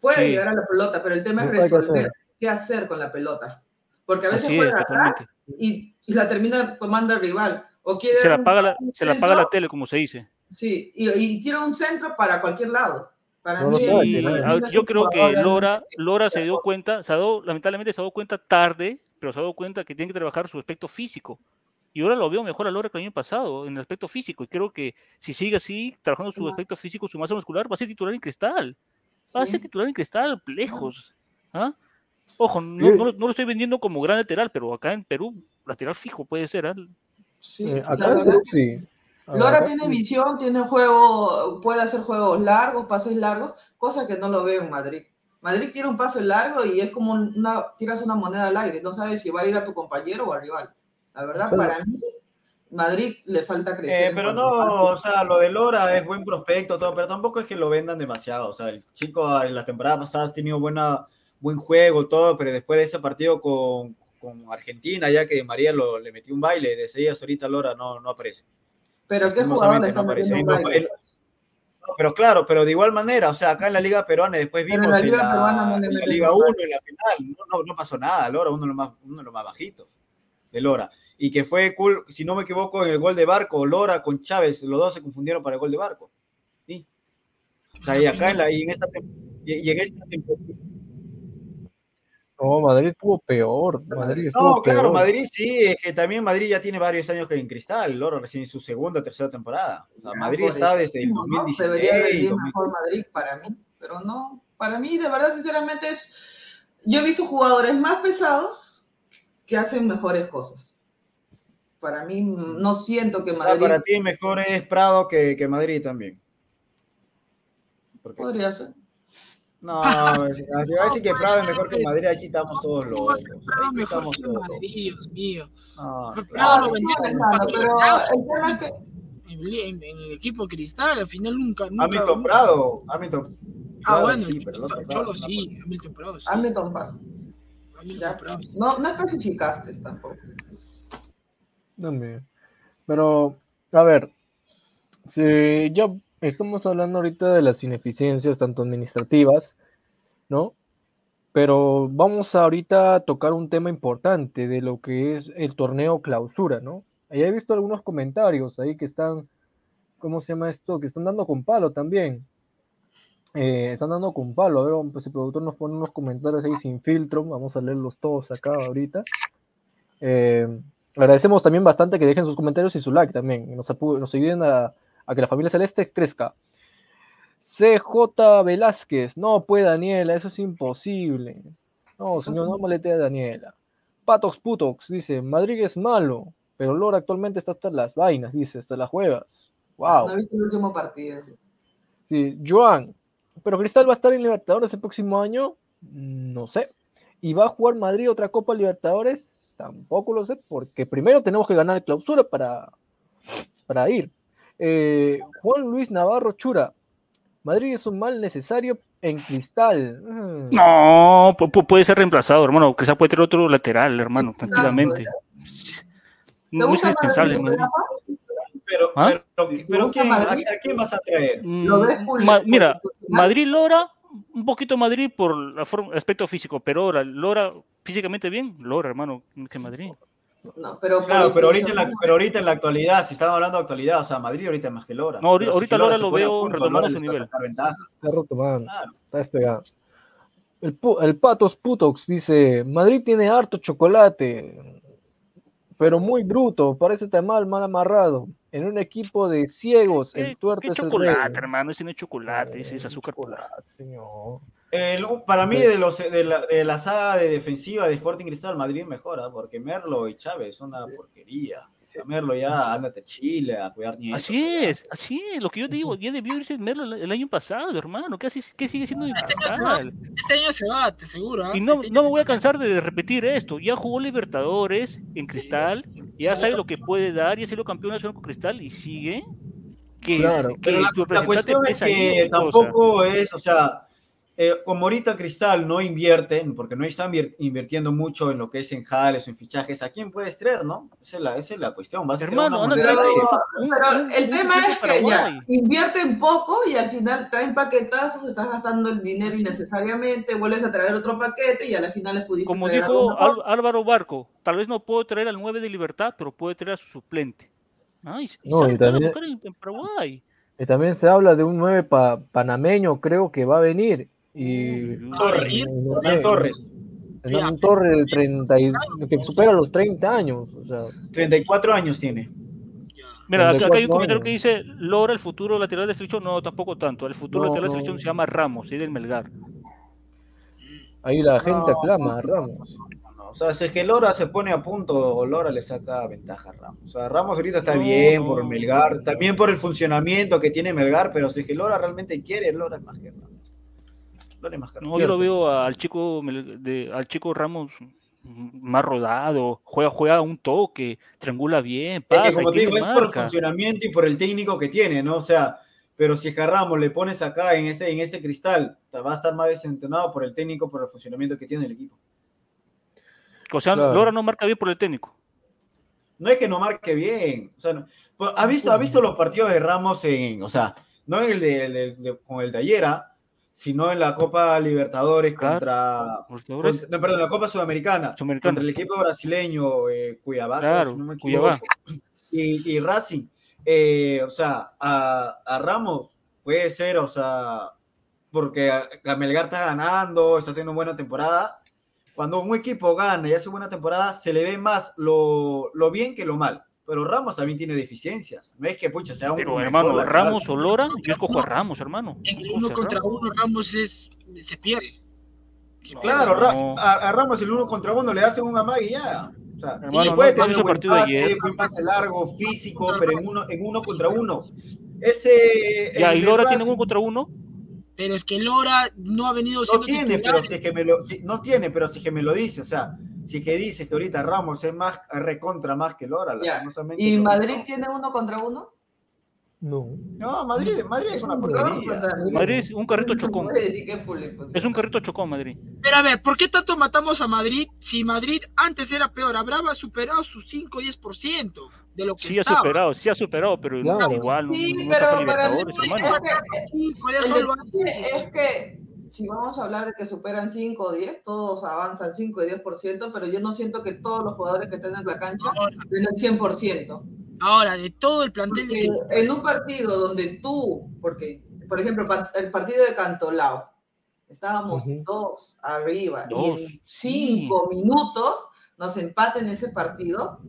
puede Sí. llegar a la pelota, pero el tema es No resolver qué hacer con la pelota. Porque a veces Así juega atrás y, y la termina tomando el rival. O quiere Se la paga la, se la paga la tele, como se dice. Sí, y, y tira un centro para cualquier lado. Para No mí, mí es yo creo que Lora, Lora se dio cuenta, se ha dado, lamentablemente se ha dado cuenta tarde, pero se ha dado cuenta que tiene que trabajar su aspecto físico. Y ahora lo veo mejor a Lora que el año pasado, en el aspecto físico. Y creo que si sigue así, trabajando su aspecto físico, su masa muscular, va a ser titular en cristal. Va a ser Sí. titular en cristal, lejos. ¿Ah? Ojo, no, Sí. no lo- no lo estoy vendiendo como gran lateral, pero acá en Perú, lateral fijo puede ser. ¿ah? Sí, Eh, la acá en verdad sí. Lora Acá tiene sí. visión, tiene juego, puede hacer juegos largos, pases largos, cosa que no lo veo en Madrid. Madrid tira un pase largo y es como una, tiras una moneda al aire, no sabes si va a ir a tu compañero o al rival. La verdad, Solo- para mí, Madrid le falta crecer. Eh, en pero no, o sea, lo de Lora es buen prospecto, todo, pero tampoco es que lo vendan demasiado. O sea, el chico en la temporada pasada ha tenido buena, buen juego, todo, pero después de ese partido con, con Argentina, ya que María lo, le metió un baile, de seis ahorita Lora no, no aparece. Pero qué jugador le está no aparece. un baile. no, pero claro, pero de igual manera, o sea, acá en la Liga Peruana, después Pero en vimos la en Liga la, Peruana no en la meten Liga un 1, baile. en la final, no, no, no pasó nada, Lora, uno de los más, uno de los más bajitos de Lora. Y que fue cool, si no me equivoco, en el gol de Barco, Lora con Chávez, los dos se confundieron para el gol de Barco. Sí. O sea, y acá en, la, y en esta y, y en esta temporada. No, Madrid estuvo peor. Madrid estuvo No, claro, peor. Madrid sí, es que también Madrid ya tiene varios años que en cristal, Loro recién en su segunda tercera temporada. O sea, Ah, Madrid está eso desde el mismo, ¿no? 2016. Debería rendir 2000. mejor Madrid para mí, pero no, para mí de verdad sinceramente es, yo he visto jugadores más pesados que hacen mejores cosas. Para mí mm, no siento que Ah, Madrid para ti mejor es Prado que, que Madrid también. Porque, podría ser. no, si si va a decir que Prado es mejor que Madrid, ahí sí estamos todos ¿Cómo va a locos. ser Prado mejor estamos que todos. Madrid, Dios mío? Prado en, en- en el equipo Cristal, al final nunca, nunca. Hamilton Prado, Hamilton. Ah, bueno, sí, pero el otro Prado Hamilton Prado Ya, Prado. no, no especificaste tampoco. También. Pero, a ver, si ya estamos hablando ahorita de las ineficiencias, tanto administrativas, ¿no? Pero vamos ahorita a tocar un tema importante de lo que es el torneo clausura, ¿no? Ahí he visto algunos comentarios ahí que están, ¿cómo se llama esto? Que están dando con palo también. Eh, están dando con palo. A ver, pues el productor nos pone unos comentarios ahí sin filtro. Vamos a leerlos todos acá ahorita. Eh, agradecemos también bastante que dejen sus comentarios y su like también. nos, nos ayuden a, a que la familia celeste crezca. CJ Velázquez, no puede Daniela, eso es imposible. No, señor, no malete a Daniela. Patox Putox dice, Madrid es malo, pero Lora actualmente está hasta las vainas, dice, hasta las juegas. Wow. No he visto el último partido. Sí, Joan, pero Cristal va a estar en Libertadores el próximo año, no sé. ¿Y va a jugar Madrid otra Copa Libertadores? Tampoco lo sé, porque primero tenemos que ganar clausura para, para ir. Eh, Juan Luis Navarro Chura, Madrid es un mal necesario en Cristal. Mm. No, pu- pu- puede ser reemplazado, hermano. Quizá puede tener otro lateral, hermano, tranquilamente. ¿Te No es indispensable, Madrid, Madrid. Pero, ¿Ah? pero, pero ¿quién, a, Madrid? a quién vas a traer? ¿Lo ves Mm, Ma- mira? Madrid Lora, un poquito Madrid por la forma, aspecto físico, pero ahora Lora físicamente bien, Lora, hermano, que Madrid. No, pero, Claro, pero ahorita, en la, pero ahorita en la actualidad, si estamos hablando de actualidad, o sea, Madrid ahorita es más que Lora. No, ahorita- Pero si ahorita Lora lo veo retomando su nivel. Está retomando, Claro. está despegado. El, pu- el Patos Putox dice, Madrid tiene harto chocolate, pero muy bruto, parece tan mal, mal amarrado. En un equipo de ciegos, ¿Qué, el tuerto qué es el chocolate, rey. hermano? Ese no es chocolate, ese es azúcar. puro. señor. El- para mí, de, los, de, la, de la saga de defensiva de Sporting Cristal, Madrid mejora, porque Merlo y Chávez son una porquería. Merlo ya, ándate a Chile a cuidar nietos. Así es, así es, lo que yo digo, ya debió irse Merlo el, el año pasado, hermano, ¿qué, sigue siendo de Cristal? Este año se va, te seguro. ¿ah? Y no, Este no me voy a cansar de repetir esto, ya jugó Libertadores en Cristal, ya sabe lo que puede dar, ya ha sido campeón nacional con Cristal y sigue. Que, Claro, que Pero la, tu la representante cuestión es ahí, que cosa. tampoco es, o sea, eh, como ahorita Cristal no invierte, porque no están invier- invirtiendo mucho en lo que es en jales o en fichajes, ¿a quién puedes traer, no? Esa es la, esa es la cuestión. Vas Hermano, a un- Pero un- el tema es que ya invierten poco y al final traen paquetazos, estás gastando el dinero innecesariamente, vuelves a traer otro paquete y a la final les pudiste Como dijo Álvaro Barco, tal vez no puedo traer al 9 de Libertad, pero puede traer a su suplente. Ah, y, y No, y también- en, en Paraguay. Y también se habla de un 9 pa- panameño, creo que va a venir. Y Torres, no sé, Hernán Torres, Hernán Torres de 30 y- que supera los 30 años. O sea, 34 años tiene. Mira, acá, acá hay un 34 comentario años. que dice, Lora, el futuro lateral de selección, no, tampoco tanto. El futuro No, lateral de no. selección se llama Ramos, y del Melgar. ahí la gente No. aclama a Ramos. No, O sea, si es que Lora se pone a punto, Lora le saca ventaja a Ramos. O sea, Ramos ahorita está No, bien por. Melgar, también por el funcionamiento que tiene Melgar, pero si es que Lora realmente quiere, Lora es más que Ramos. Es más No, yo lo veo al chico, de, al chico Ramos más rodado, juega, juega un toque, triangula bien, Es que pasa, como te digo, es por el funcionamiento y por el técnico que tiene, ¿no? O sea, pero si es que a Ramos le pones acá en este, en este cristal, te va a estar más desentonado por el técnico, por el funcionamiento que tiene el equipo. O sea, Claro. Lora no marca bien por el técnico. No es que no marque bien. O sea, no- pues, ¿ha, visto, ¿ha visto los partidos de Ramos en, o sea, no en el de, el de- de- con el de ayer, ah, sino en la Copa Libertadores Claro. contra, contra- no, perdón, la Copa Sudamericana, Sudamericana. contra el equipo brasileño eh, Cuiabá, Claro, si no me equivoco, y Racing. Eh, o sea, a, a Ramos puede ser, o sea, porque a, a Melgar está ganando, está haciendo buena temporada. Cuando un equipo gana y hace buena temporada, se le ve más lo, lo bien que lo mal. Pero Ramos también tiene deficiencias. No es que, pucha, sea un Pero hermano. Ramos o Lora, yo escojo a Ramos, hermano. En uno contra Ramos. uno, Ramos es, se pierde. Se Claro, pierde. No. a, a Ramos el uno contra uno le hace un amague y ya. O sea, Hermano, le puede ¿no- no tener el buen partido de pase, ayer? buen pase largo, físico, pero en uno, en uno contra uno. Ese. Ya, y Lora tiene uno contra uno. Pero es que Lora no ha venido No siendo tiene, titular. pero si es que me lo, si- no tiene, pero si es que me lo dice, o sea, si que dice que ahorita Ramos es más recontra más que Lora, ¿Y no. Madrid tiene uno contra uno? No. No, Madrid, Madrid es una un porquería. Madrid es un carrito chocón. Es pues. Es un carrito chocón, Madrid. Pero a ver, ¿por qué tanto matamos a Madrid si Madrid antes era peor? Habrá superado su 5 o 10% de lo que Sí ha superado, sí ha superado, pero Claro. igual no, Sí, no pero para mí es que es que si vamos a hablar de que superan 5 o 10, todos avanzan 5 y 10%, pero yo no siento que todos los jugadores que estén en la cancha den el 100%. ahora, de todo el plantel Porque en un partido donde tú, porque, por ejemplo, el partido de Cantolao, estábamos dos arriba Dos, y en sí. 5 minutos nos empaten ese partido,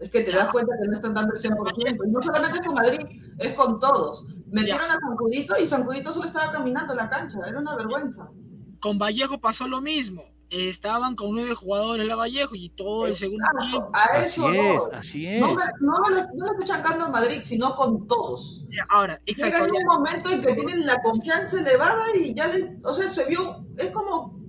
es que te das cuenta que no están dando el 100%. Y no solamente es con Madrid, es con todos. Metieron a Sancudito y Sancudito solo estaba caminando en la cancha, era una vergüenza. con Vallejo pasó lo mismo. Estaban con nueve jugadores la Vallejo y todo el segundo Exacto, tiempo. A Así eso es, voy. así es. No, me, no, me no le estoy chancando a Madrid, sino con todos. Ahora, Llega un momento en que tienen la confianza elevada y ya les, o sea, se vio, es como,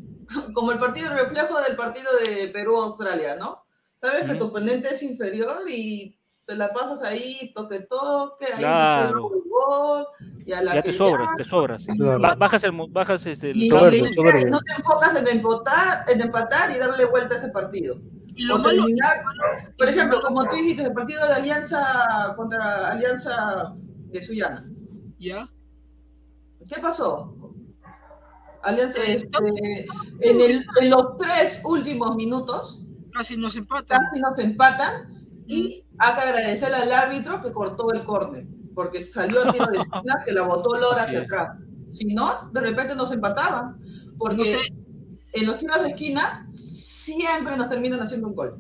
como el partido, el reflejo del partido de Perú-Australia, ¿no? Sabes que tu oponente es inferior y te la pasas ahí, toque, toque, ahí Claro. el gol, y a la Ya te sobras, te sobras. Claro. Bajas el, bajas este, el y, Soberbio, y- soberbio. no te enfocas en empatar, en empatar y darle vuelta a ese partido. Y lo O malo, por ejemplo, como tú dijiste, el partido de Alianza contra Alianza de Sullana. ¿ya? ¿Qué pasó? Alianza, Eh, este, en, el- en los tres últimos minutos, casi nos empatan. Casi nos empatan y hay que agradecerle al árbitro que cortó el córner, porque salió a tiro de esquina que la botó Lora hacia es. atrás. Si no, de repente nos empataban, porque No sé. en los tiros de esquina siempre nos terminan haciendo un gol.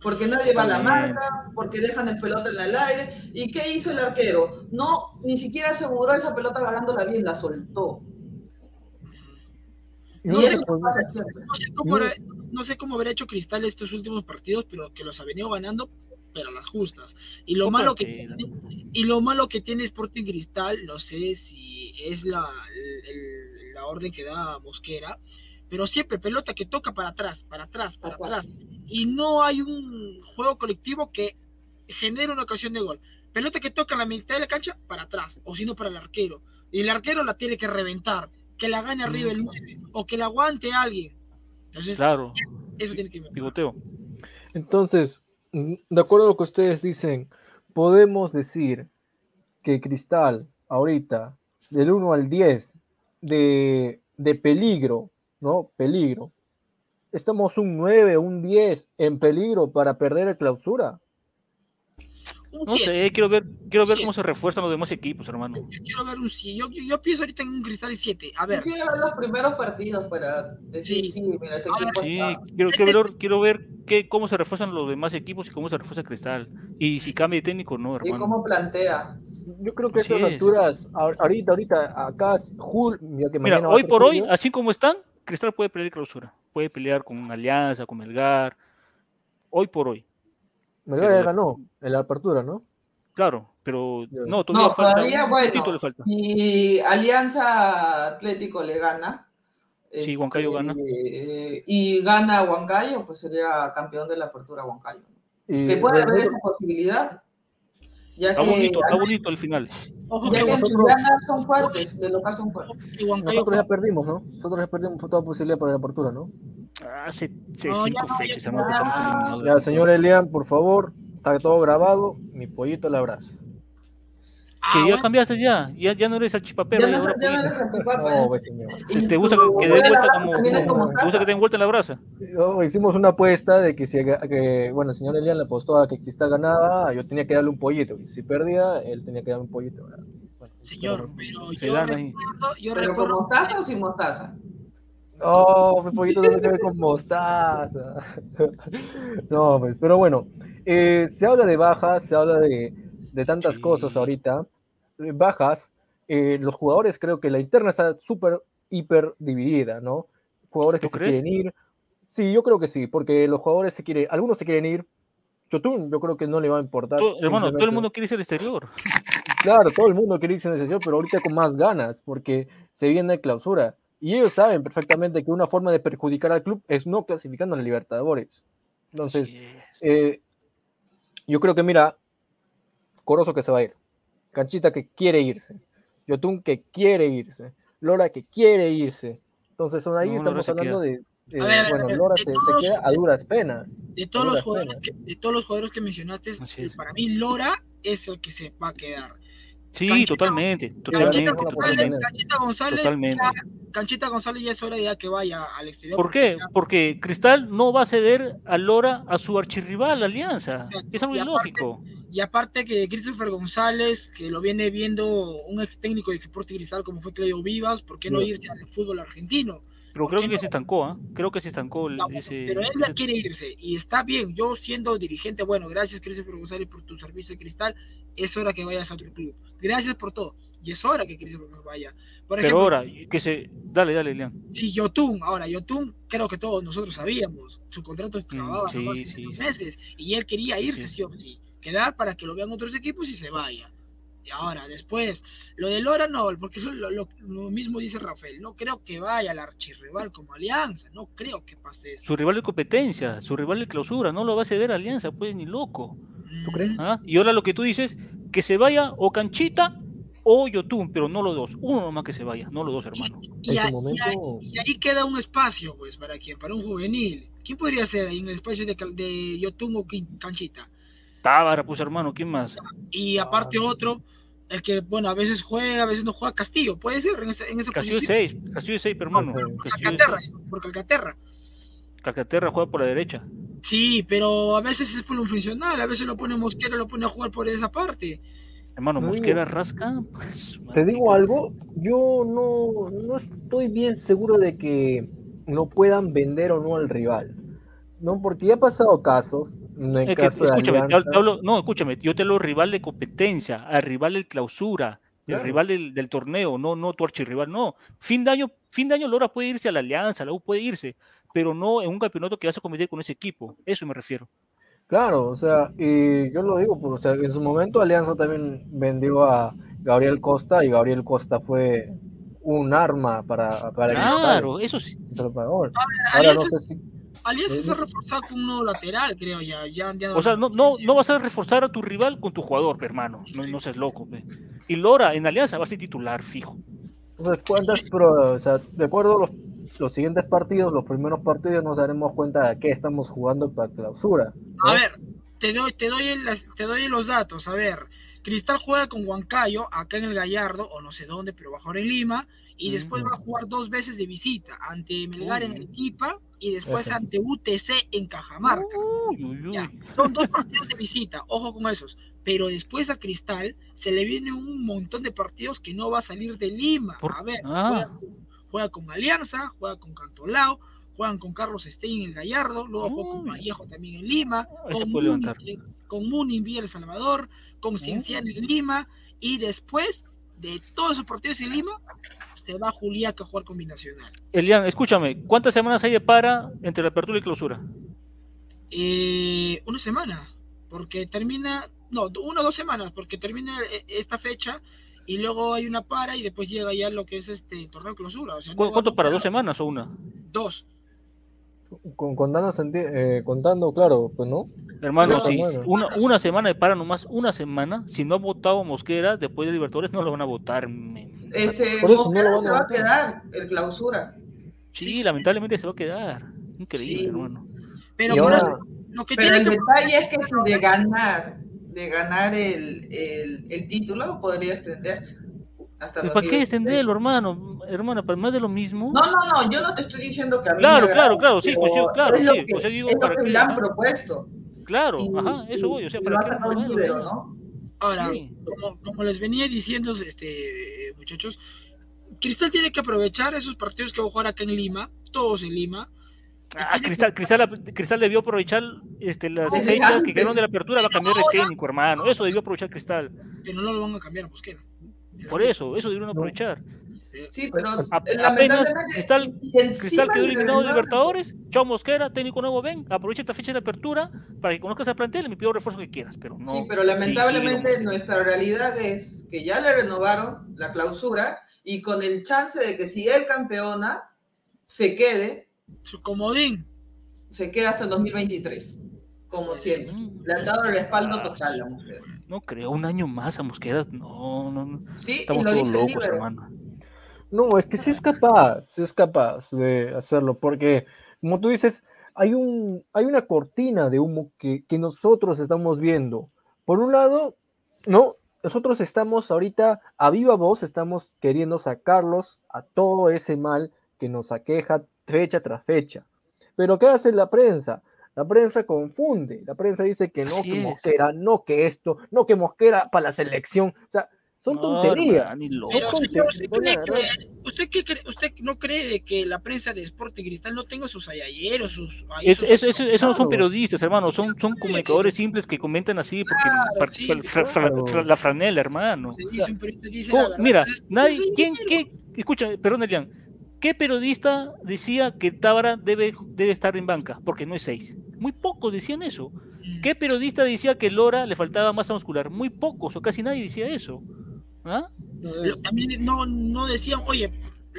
Porque nadie va a la marca, porque dejan el pelota en el aire. ¿Y qué hizo el arquero? No, ni siquiera aseguró esa pelota agarrándola bien, la soltó. No y sé, eso pues, pasa siempre. No sé cómo, era- no sé cómo haber hecho Cristal estos últimos partidos, pero que los ha venido ganando, pero a las justas. Y lo malo que Tranquila. y lo malo que tiene Sporting Cristal, no sé si es la, el- la orden que da Mosquera, pero siempre pelota que toca para atrás, para atrás, para atrás. Y no hay un juego colectivo que genere una ocasión de gol. Pelota que toca a la mitad de la cancha, para atrás, o si no para el arquero. Y el arquero la tiene que reventar, que la gane arriba el 9, o que la aguante alguien. Entonces, Claro, eso tiene que ver. pivoteo. Entonces, de acuerdo a lo que ustedes dicen, podemos decir que Cristal, ahorita, del 1 al 10, de, de peligro, ¿no? Peligro. Estamos un 9, un 10 en peligro para perder el clausura. No siete. sé, quiero ver, quiero ver cómo se refuerzan los demás equipos, hermano. Yo quiero ver un sí. Yo, yo, yo pienso ahorita en un Cristal 7. A ver, Quisiera ver los primeros partidos para decir, Sí. sí, mira, este A equipo Sí, está- quiero, quiero ver, quiero ver qué, cómo se refuerzan los demás equipos y cómo se refuerza Cristal. Y si cambia de técnico o no, y hermano. cómo plantea. Yo creo que a Así estas es. alturas, ahor- ahorita, ahorita, acá, Jul, ya que Mira, hoy por hoy, así como están, Cristal puede pelear clausura. Puede pelear con Alianza, con Melgar. Hoy por hoy. Melgar pero- ya ganó en la apertura, ¿no? Claro, pero no, todavía No, falta. todavía, un bueno. poquito le falta. Y Alianza Atlético le gana. Sí, Huancayo gana. eh, y gana Huancayo, pues sería campeón de la apertura Huancayo. Y Que puede haber esa posibilidad. Ya Está que, bonito, está bonito el final. ojo ya que nosotros- son fuertes, de local son fuertes. nosotros ya perdimos, ¿no? Nosotros ya perdimos toda posibilidad para la apertura, ¿no? Hace hace No, ya cinco fechas, ya hermano, que no. estamos eliminados. Ya, señor Elian, por favor, está todo grabado. Mi pollito le Ah, Que ya bueno, cambiaste ya, ya, ya no eres salchipapero. Ya no, ya no pollito. eres salchipapa, No, señor. ¿Te, te gusta que den abuela vuelta como, te gusta que den vuelta en la brasa? Yo- hicimos una apuesta de que si que, bueno, el señor Elian le apostó a que Cristal ganaba, yo tenía que darle un pollito. Y si perdía, él tenía que darme un pollito. Bueno, señor, pero Se yo dan ahí. recuerdo, yo ¿Pero con mostaza o sin mostaza? No, mi pollito tiene que ver con mostaza. No, pues, pero bueno, eh, se habla de bajas, se habla de, de tantas Sí. cosas ahorita. Bajas, eh, los jugadores creo que la interna está súper, hiper dividida, ¿no? Jugadores que ¿Tú se quieren ir. Sí, yo creo que sí, porque los jugadores se quieren, algunos se quieren ir. Chotun, yo creo que no le va a importar. Todo- hermano, todo el mundo quiere irse al exterior. Claro, todo el mundo quiere irse en sesión, pero ahorita con más ganas, porque se viene clausura. Y ellos saben perfectamente que una forma de perjudicar al club es no clasificando a la Libertadores. Entonces, eh, yo creo que, mira, Corozo que se va a ir, Canchita que quiere irse, Yotun que quiere irse, Lora que quiere irse. Entonces, son ahí No, estamos hablando queda. de, eh, ver, bueno, Lora de se, se queda a duras penas. de todos los jugadores penas. que, de todos los jugadores que mencionaste, para mí Lora es el que se va a quedar. Sí, Canchita- totalmente, Canchita totalmente, González. Canchita González, Totalmente. ya, Canchita González ya es hora ya que vaya al exterior. ¿Por porque qué? ya- Porque Cristal no va a ceder a Lora a su archirrival, Alianza. Exacto. Es algo Y aparte- ilógico. Y aparte que Christopher González, que lo viene viendo un ex técnico de Deporte Cristal como fue Claudio Vivas, ¿por qué no Sí. irse al fútbol argentino? Pero ¿por creo que no? se estancó, ¿ah? Creo que se estancó el- No, ese, pero él ese- quiere irse y está bien. Yo siendo dirigente, bueno, gracias Christopher González por tu servicio de cristal. Es hora que vayas a otro club. Gracias por todo. Y es hora que Christopher vaya. Por Pero ahora, que se. Dale, dale, Leon. si Yotun, ahora Yotun, creo que todos nosotros sabíamos, su contrato acababa Mm, sí, en sí, sí. meses y él quería irse Sí. sí o sí, quedar para que lo vean otros equipos y se vaya. Y ahora, después, lo de Lora no, porque eso lo, lo- lo mismo dice Rafael, no creo que vaya al archirrival como Alianza, no creo que pase eso. Su rival de competencia, su rival de clausura, no lo va a ceder a Alianza, pues ni loco. ¿Tú crees? ¿ah? Y ahora lo que tú dices, que se vaya o Canchita o Yotun, pero no los dos. Uno nomás que se vaya, no los dos, hermano. Y, En a- su y momento- ahí, y ahí queda un espacio, pues, ¿para quién? Para un juvenil. ¿Quién podría ser ahí en el espacio de, de Yotun o Canchita? Tábara, pues hermano, ¿quién más? Y aparte otro, el que, bueno, a veces juega, a veces no juega, Castillo, puede ser en esa, en esa Castillo posición. 6, Castillo de 6, pero hermano. No Calcaterra, seis. por Calcaterra. Calcaterra juega por la derecha. Sí, pero a veces es por un funcional, a veces lo pone Mosquera, lo pone a jugar por esa parte. Hermano, No, Mosquera rasca. pues, Te digo algo, yo no, no estoy bien seguro de que no puedan vender o no al rival. No, porque ya ha pasado casos. El Es que, de escúchame, te hablo- te hablo- no, escúchame, yo te hablo rival de competencia, al rival del clausura, el rival del, del torneo, no, no tu archirrival, no. Fin de año, fin de año Lora puede irse a la Alianza, la U puede irse, pero no en un campeonato que vas a competir con ese equipo, eso me refiero. Claro, o sea, y yo lo digo, pues, o sea, en su momento Alianza también vendió a Gabriel Costa y Gabriel Costa fue un arma para, para. Claro, eso sí. Ahora no sé si. Alianza se ha reforzado con un nuevo lateral, creo ya. ya, ya O sea, no, no, no vas a reforzar a tu rival con tu jugador, hermano, no, no seas loco. pe. Y Lora en Alianza va a ser titular fijo. Entonces, ¿cuántas pro- o sea, de acuerdo a los, los siguientes partidos, los primeros partidos, nos daremos cuenta de qué estamos jugando para clausura. ¿no? A ver, te doy, te doy, el- te doy los datos. A ver, Cristal juega con Huancayo, acá en el Gallardo, o no sé dónde, pero va a jugar en Lima. Y después va a jugar dos veces de visita, ante Melgar en. Arequipa y después Eso. ante UTC en Cajamarca. Ya, son dos partidos de visita, ojo con esos. Pero después a Cristal se le viene un montón de partidos que no va a salir de Lima. Por- A ver, Ah. juega, con- juega con Alianza, juega con Cantolao, juegan con Carlos Stein en el Gallardo, luego juega con. Vallejo también en Lima, se con Muni, con Muni en El Salvador, con Cienciano en Lima, y después de todos esos partidos en Lima, se va Juliaca a jugar con Binacional. Elian, escúchame, ¿cuántas semanas hay de para entre la apertura y clausura? Eh, una semana, porque termina, no, una o dos semanas, porque termina eh, esta fecha y luego hay una para y después llega ya lo que es este el torneo de clausura. O sea, no ¿Cu- va- ¿Cuánto para? ¿Dos semanas o una? Dos. Con, contando, eh, contando, claro, pues no. Hermano, semanas. una, una semana de para nomás, una semana, si no ha votado Mosquera después de Libertadores, no lo van a votar. men. Este, Por eso no Mosquera lo van a se va a quedar el clausura. Sí, lamentablemente se va a quedar. Increíble, Sí. hermano. Pero ahora- eso, lo que Pero el que detalle es que si de ganar, de ganar el, el, el título, podría extenderse. Hasta ¿Y los ¿Para qué 10. extenderlo, hermano? Hermano, para más de lo mismo. No, no, no, yo no te estoy diciendo que a mí Claro, me claro, claro, sí, pues sí, claro, es lo sí, que, o sea, digo, es lo ¿para que le han propuesto. Claro, Y- ajá, eso voy. O sea, ¿para renovarlo, libre, hermano? ¿no? Ahora, Sí. como, como les venía diciendo, este, muchachos, Cristal tiene que aprovechar esos partidos que va a jugar acá en Lima, todos en Lima. Ah, Cristal, Cristal, Cristal debió aprovechar este, las Desde fechas que quedaron de la apertura, va a cambiar de técnico, hermano. Eso debió aprovechar Cristal. Pero no lo van a cambiar a Mosquera. Por eso, eso debieron aprovechar. Sí, pero A- eh, apenas Cristal- Cristal quedó el eliminado de Libertadores. Chao Mosquera, técnico nuevo, ven, aprovecha esta fecha de apertura para que conozcas al plantel y me pido refuerzo que quieras, pero no. Sí, pero lamentablemente sí, nuestra realidad es que ya le renovaron la clausura y con el chance de que si él campeona, se quede, Su comodín. se queda hasta el 2023, como siempre. Mm, Le han dado el respaldo Ah, total a la mujer. No creo, un año más a Mosquera. No, no, no. Sí, y Estamos lo todos dice el locos, hermano. No, es que sí es capaz, sí es capaz de hacerlo, porque como tú dices, hay un, hay una cortina de humo que, que nosotros estamos viendo. Por un lado, no, nosotros estamos ahorita a viva voz, estamos queriendo sacarlos a todo ese mal que nos aqueja fecha tras fecha. Pero ¿qué hace la prensa? La prensa confunde, la prensa dice que no, Así que es. Mosquera, no que esto, no que Mosquera para la selección, o sea, son No, tonterías. hermano, ni loco. Pero, Son señor, ¿usted, tonterías, cree la que, usted, qué cree- usted no cree de que la prensa de Sporting Cristal no tenga sus ayayeros, sus... Es- sus- eso, eso- eso no son periodistas, hermano, son, son comunicadores simples que comentan así porque Claro, par- sí, par- fra- fra- claro. fra- la franela, hermano. Mira, nadie, ¿quién, qué, escucha, perdón, Elian, ¿qué periodista decía que Tábara debe, debe estar en banca? Porque no es seis. Muy pocos decían eso. Mm. ¿Qué periodista decía que Lora le faltaba masa muscular? Muy pocos, o casi nadie decía eso. ¿Ah? Lo- También no, no decían, oye,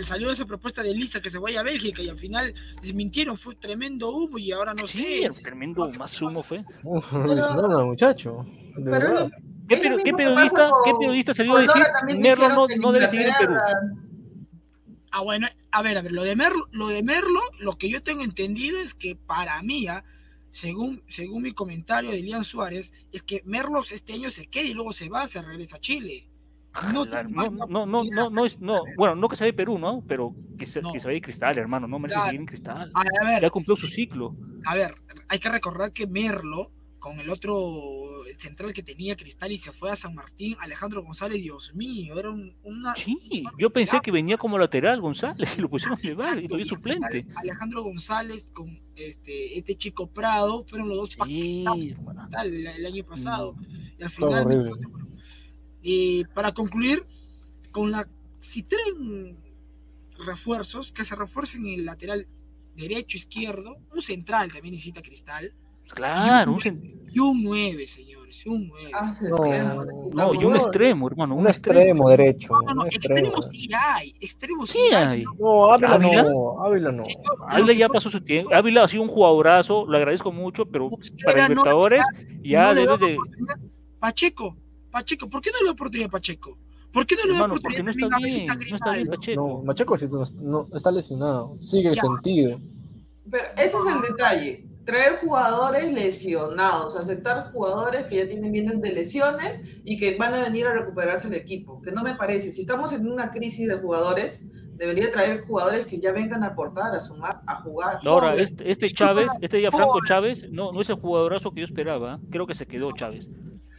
salió esa propuesta de Lisa que se vaya a Bélgica y al final desmintieron, fue tremendo humo y ahora no Sí, sé. tremendo más humo fue. Uf, no, no, muchacho. de Pero ¿Qué, que periodista, pasa qué con- periodista salió a con decir Merlo no, no debe seguir en Perú? Ah, bueno, a ver, a ver, lo de Merlo, lo de Merlo, lo que yo tengo entendido es que para mí, ah, según, según mi comentario de Elian Suárez, es que Merlo este año se queda y luego se va, se regresa a Chile. No, No, no, no, no, no, es, no, bueno, no que se ve Perú, ¿no? Pero que se, que se vaya Cristal, hermano, no merece Claro. seguir en Cristal. A ver, Ya cumplió su ciclo. a ver, hay que recordar que Merlo, con el otro central que tenía Cristal y se fue a San Martín, Alejandro González, Dios mío, era un- una... Sí, yo pensé que venía como lateral González y lo pusieron de bar y todavía suplente. Alejandro González con este, este chico Prado fueron los dos el, el año pasado. Y al final, y para concluir, con la si traen refuerzos, que se refuercen en el lateral derecho, izquierdo, un central también necesita Cristal. Claro, y un y un 9, señores, un 9. No, No, y un extremo, hermano. Un extremo derecho. No, no, un extremo. sí hay, extremos Sí sí hay. No, Ávila ¿Ávila? no. Ávila no. Ávila ya pasó su tiempo. Ávila ha sido un jugadorazo, lo agradezco mucho, pero para no- Libertadores ya no debes de. Pacheco, Pacheco, ¿por qué no le da oportunidad a Pacheco? ¿Por qué no le da oportunidad porque no está a veces a bien, no está bien? Pacheco. No, Macheco sí no, no- está lesionado. Sigue el Ya. sentido. Pero ese es el detalle. Traer jugadores lesionados, aceptar jugadores que ya tienen vienen de lesiones y que van a venir a recuperarse el equipo. Que no me parece. Si estamos en una crisis de jugadores, debería traer jugadores que ya vengan a aportar, a sumar, a jugar. Ahora, este, este Chávez, este ya Franco Chávez, no, no es el jugadorazo que yo esperaba. Creo que se quedó Chávez.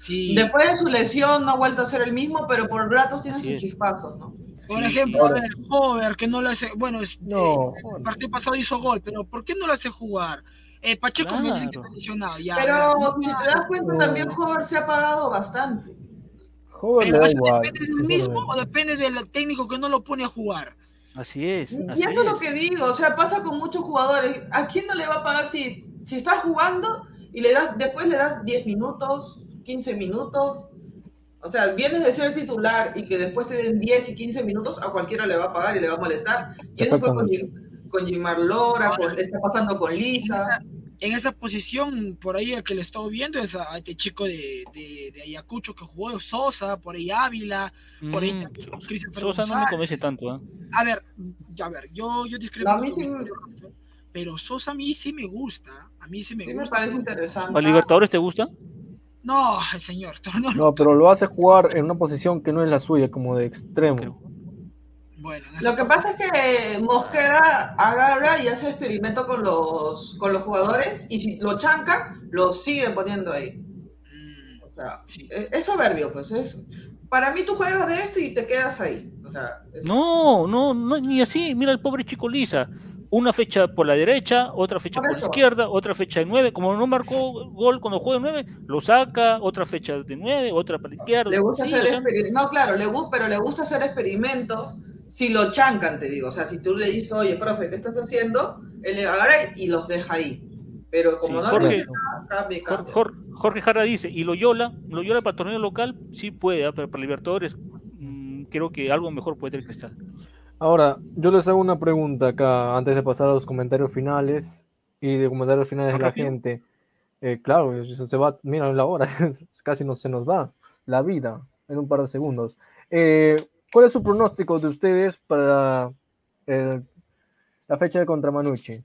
Sí. Después de su lesión no ha vuelto a ser el mismo, pero por ratos tiene sus chispazos, ¿no? Por Sí, ejemplo, a ver, Hover, que no le hace, bueno, es- No, eh, el partido pasado hizo gol, pero ¿por qué no le hace jugar? Eh, Pacheco me dice que Claro. está lesionado, ya. Pero ya. si te das cuenta, No. también Hover se ha pagado bastante. Da ¿eso igual. ¿Depende del mismo o depende del técnico que no lo pone a jugar? Así es. Y Así eso es lo que digo, o sea, pasa con muchos jugadores. ¿A quién no le va a pagar si, si está jugando y le das, después le das 10 minutos, 15 minutos? O sea, vienes de ser titular y que después te den 10 y 15 minutos, a cualquiera le va a pagar y le va a molestar. Y eso fue con, con Jimar Lora, con- está pasando con Lisa. En esa posición, por ahí el que le estoy viendo es a este chico de, de, de Ayacucho que jugó, Sosa, por ahí Ávila, por ahí Mm, Sosa no me convence tanto. ¿eh? A ver, ya, a ver, yo, yo discrepo. No, a mí con sí me- comentario, Pero Sosa a mí sí me gusta. A mí sí me Sí me gusta. parece interesante. ¿Para Libertadores te gusta? No, señor. No, No, pero lo hace jugar en una posición que no es la suya, como de extremo. Bueno, Lo que pasa es que Mosquera agarra y hace experimento con los, con los jugadores y si lo chancan, lo siguen poniendo ahí. Mm, O sea, sí. es, es soberbio, pues es. Para mí tú juegas de esto y te quedas ahí. O sea, es- No, no, no, ni así. Mira el pobre chico Lisa. Una fecha por la derecha, otra fecha Por por la izquierda, otra fecha de nueve. Como no marcó gol cuando juega de nueve, lo saca, otra fecha de nueve, otra para la izquierda. Le gusta Sí, hacer o sea, experi- No, claro, le gusta, pero le gusta hacer experimentos. Si lo chancan, te digo. O sea, si tú le dices, oye, profe, ¿qué estás haciendo? Él le agarra y los deja ahí. Pero como Sí, no Jorge- nada, Jorge Jara dice, y Loyola, Loyola para el torneo local, sí puede, ah, pero para Libertadores mm, creo que algo mejor puede tener Cristal. Ahora, yo les hago una pregunta acá antes de pasar a los comentarios finales y de comentarios finales de la rápido? gente. Eh, claro, eso se va, mira la hora, es- casi no se nos va la vida en un par de segundos. Eh, ¿Cuál es su pronóstico de ustedes para el- la fecha de contra Manucci?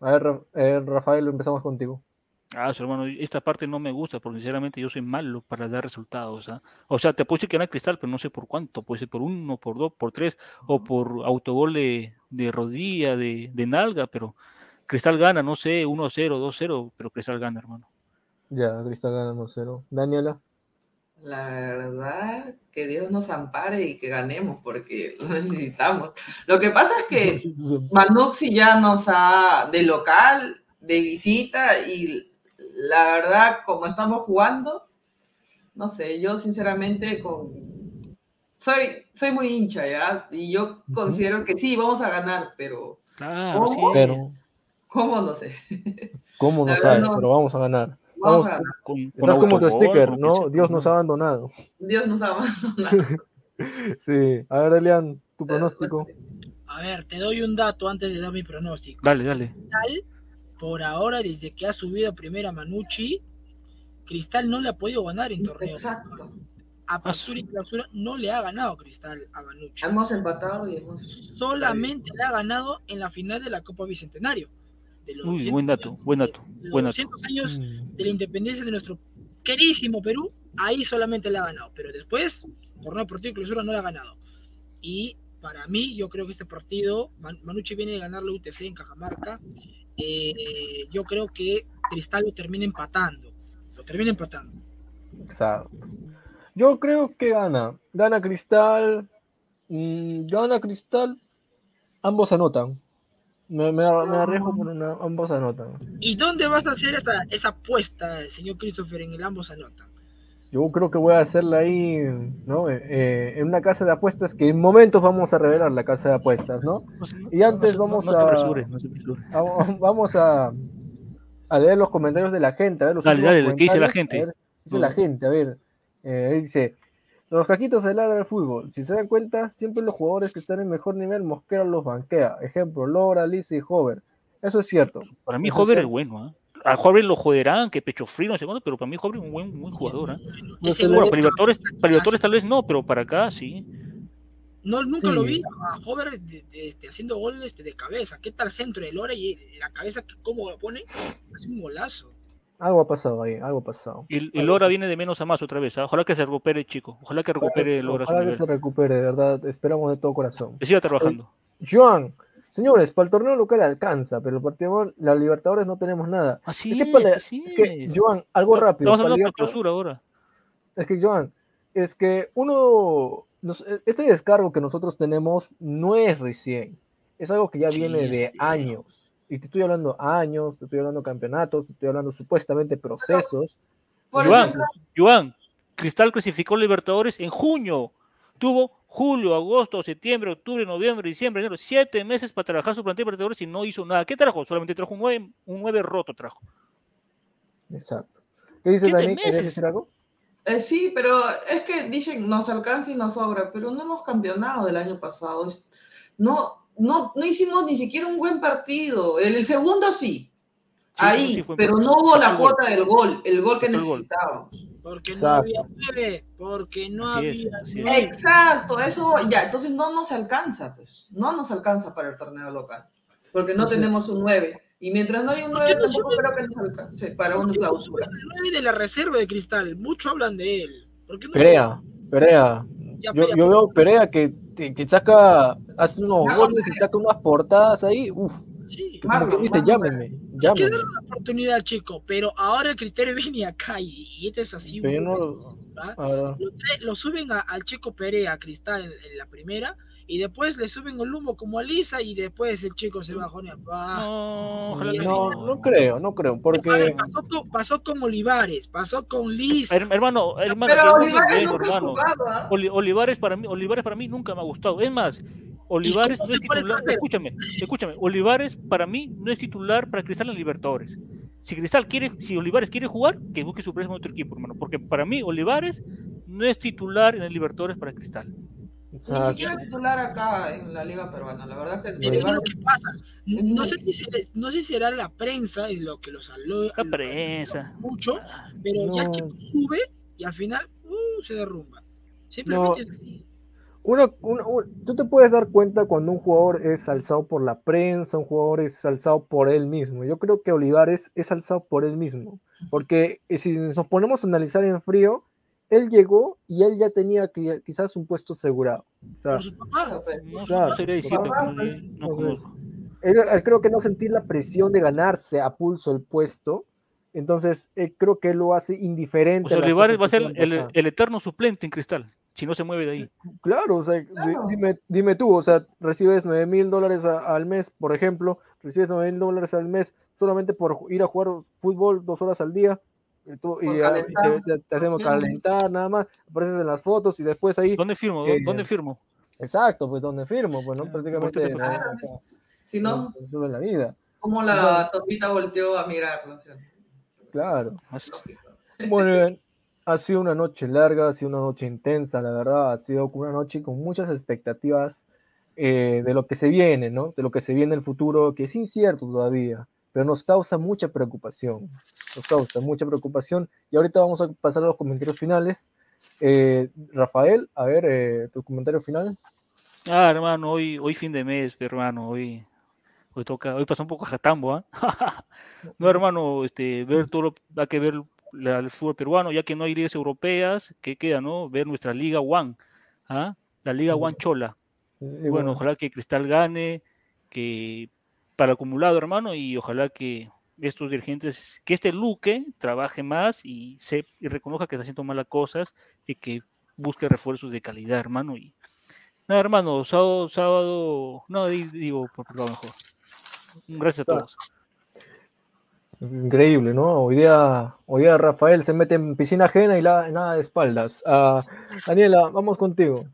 A ver, eh, Rafael, empezamos contigo. Ah, su hermano, esta parte no me gusta, porque sinceramente yo soy malo para dar resultados. ¿ah? O sea, te puedo decir que gana Cristal, pero no sé por cuánto. Puede ser por uno, por dos, por tres, o por autogol de, de rodilla, de, de nalga, pero Cristal gana, no sé, 1-0, 2-0, pero Cristal gana, hermano. Ya, Cristal gana 1-0. Daniela. La verdad, que Dios nos ampare y que ganemos, porque lo necesitamos. Lo que pasa es que Manuxi ya nos ha de local, de visita, y la verdad, como estamos jugando, no sé, yo sinceramente con soy, soy muy hincha, ¿ya? Y yo considero que sí, vamos a ganar, pero Claro, sí. ¿Cómo? Pero, ¿cómo? No sé. ¿cómo no sabes? no. Pero vamos a ganar. Vamos Vamos, a ganar. Con, con Estás como tu sticker, ¿no? Dios nos ha abandonado. Dios nos ha abandonado. Sí. A ver, Elian, tu pronóstico. A ver, te doy un dato antes de dar mi pronóstico. Dale, dale. Cristal, por ahora, desde que ha subido a primera Manucci, Cristal no le ha podido ganar en torneo. Exacto. Apertura y clausura no le ha ganado Cristal a Manucci. Hemos empatado y hemos. Solamente le ha ganado en la final de la Copa Bicentenario. De los Uy, 200 buen dato, buen dato, de los buen dato. 200 años Mm. de la independencia de nuestro querísimo Perú, ahí solamente le ha ganado. Pero después torneo deportivo y clausura no lo ha ganado. Y para mí, yo creo que este partido, Man- Manucci viene de ganar la UTC en Cajamarca. Eh, yo creo que Cristal lo termina empatando. Lo termina empatando. Exacto. Yo creo que gana. Gana Cristal. mm, gana Cristal. Ambos anotan. Me, me, me arriesgo por una. Ambos anotan. ¿Y dónde vas a hacer esa, esa apuesta, señor Christopher, en el ambos anotan? Yo creo que voy a hacerla ahí, ¿no? Eh, eh, en una casa de apuestas que en momentos vamos a revelar la casa de apuestas, ¿no? Y antes vamos a. Vamos a, a leer los comentarios de la gente. A ver los Dale, dale, ¿qué dice la gente? A ver, ¿qué dice la gente? A ver. eh, dice: Los cajitos de ladra del fútbol. Si se dan cuenta, siempre los jugadores que están en mejor nivel, Mosquera los banquea. Ejemplo: Lora, Lisa y Hover. Eso es cierto. Para mí, Hover es bueno. ¿ah? A Hover lo joderán, que pecho frío, no sé cuándo, pero para mí Hover es un buen, buen jugador. ¿ah? No le- Bueno, para Libertadores, para Libertadores tal vez no, pero para acá sí. No, nunca Sí. lo vi a Hover de- de- este, haciendo gol este, de cabeza. ¿Qué tal centro de Lora y la cabeza, que cómo lo pone? Es un golazo. Algo ha pasado ahí, algo ha pasado. Y, y Lora viene de menos a más otra vez. ¿ah? Ojalá que se recupere, chico. Ojalá que recupere Lora Ojalá que nivel. se recupere, de verdad. Esperamos de todo corazón. Que siga trabajando. Joan, señores, para el torneo local alcanza, pero el partido la Libertadores no tenemos nada. Así Es que, es, para- así es que. Joan, algo rápido. Estamos para hablando clausura ahora. Es que, Joan, es que uno, nos- este descargo que nosotros tenemos no es recién, es algo que ya Sí, viene de años. Y te estoy hablando años, te estoy hablando campeonatos, te estoy hablando supuestamente procesos. Joan, ejemplo, Joan, Cristal clasificó Libertadores en junio. Tuvo julio, agosto, septiembre, octubre, noviembre, diciembre, enero. Siete meses para trabajar su plantel de Libertadores y no hizo nada. ¿Qué trajo? Solamente trajo un nueve, un nueve roto trajo. Exacto. ¿Qué dices, Siete Dani? ¿Quieres meses. decir algo? eh, sí, pero es que dicen nos alcanza y nos sobra, pero no hemos campeonado del año pasado. No, no, no hicimos ni siquiera un buen partido. El, el segundo sí, Sí, ahí, sí, sí, fue pero no hubo la cuota del gol, el gol que necesitábamos. Porque no había nueve. Porque no Así había es. nueve. Exacto, eso ya, entonces no nos alcanza, pues, no nos alcanza para el torneo local, porque no tenemos un 9. Y mientras no hay un ¿Por 9, qué no tampoco sube? creo que nos alcance para una clausura. El nueve de la reserva de Cristal. Mucho hablan de él. ¿Por qué no Perea, Perea. Ya, Yo, yo veo Perea que, que, saca, hace unos goles y saca unas portadas ahí. Uf, Sí. que como que Marlon, dice, llámeme, Hay que darle una oportunidad al chico, pero ahora el criterio viene acá y, y este es así. Lo, trae- lo suben a- al chico Perea, a Cristal en, en la primera, y después le suben el humo como a Lisa y después el chico se bajona. Va. No, no, no. no creo, no creo, ver, porque pasó, con, pasó con Olivares, pasó con Lisa. Her- Hermano, hermano, Pero Olivares nunca hermano. jugado, ¿ah? Oli- Olivares para mí, Olivares para mí nunca me ha gustado. Es más, Olivares no es titular. Escúchame, escúchame. Olivares para mí no es titular para Cristal en Libertadores. Si Cristal quiere, si Olivares quiere jugar, que busque su préstamo en otro equipo, hermano. Porque para mí Olivares no es titular en el Libertadores para Cristal. Ni Exacto. siquiera titular acá en la Liga Peruana, la verdad que Pero ¿qué es Olivares- lo que pasa? No sé si, será- no sé si será la prensa es lo que los habló La prensa. mucho, pero ya el No. chico sube y al final uh, se derrumba. Simplemente No. es así. Uno, uno- un- tú te puedes dar cuenta cuando un jugador es alzado por la prensa, un jugador es alzado por él mismo. Yo creo que Olivares es alzado por él mismo, porque eh, si nos ponemos a analizar en frío, él llegó y él ya tenía qui- quizás un puesto asegurado. O sea, él, él creo que no sentir la presión de ganarse a pulso el puesto, entonces eh, creo que él lo hace indiferente. O sea, Olivares va a ser el eterno suplente en Cristal, si no se mueve de ahí. Claro, o sea, Claro. Dime, dime tú, o sea, recibes 9 mil dólares al mes, por ejemplo, recibes 9 mil dólares al mes solamente por ir a jugar fútbol dos horas al día, y, tú- y te, te- te hacemos calentar nada más, apareces en las fotos y después ahí, ¿Dónde firmo? Eh, ¿Dónde firmo? exacto, pues donde firmo, pues no, Ya, prácticamente por nada, pues, Si no, no, eso es la vida, como la topita volteó a mirarlo. ¿sí? claro. Bien. Ha sido una noche larga, ha sido una noche intensa, la verdad. Ha sido una noche con muchas expectativas eh, de lo que se viene, ¿no? De lo que se viene en el futuro, que es incierto todavía, pero nos causa mucha preocupación. Nos causa mucha preocupación. Y ahorita vamos a pasar a los comentarios finales. Eh, Rafael, a ver, eh, tu comentario final. Ah, hermano, hoy, hoy fin de mes, hermano, hoy, hoy toca, hoy pasa un poco jatambo, ¿ah? no, hermano, este, ver todo, lo- hay que ver la- el fútbol peruano, ya que no hay ligas europeas, ¿qué queda, no? Ver nuestra Liga One, ¿ah? La Liga Guanchola. Y Bueno, ojalá que Cristal gane, que para acumulado, hermano, y ojalá que estos dirigentes, que este Luque trabaje más y se y reconozca que está haciendo malas cosas y que busque refuerzos de calidad, hermano. Y nada, hermano, sábado, sábado, no di- digo por favor mejor. Gracias a todos. Increíble, ¿no? Hoy día, hoy día Rafael se mete en piscina ajena y la- nada de espaldas. Ah, Daniela, vamos contigo.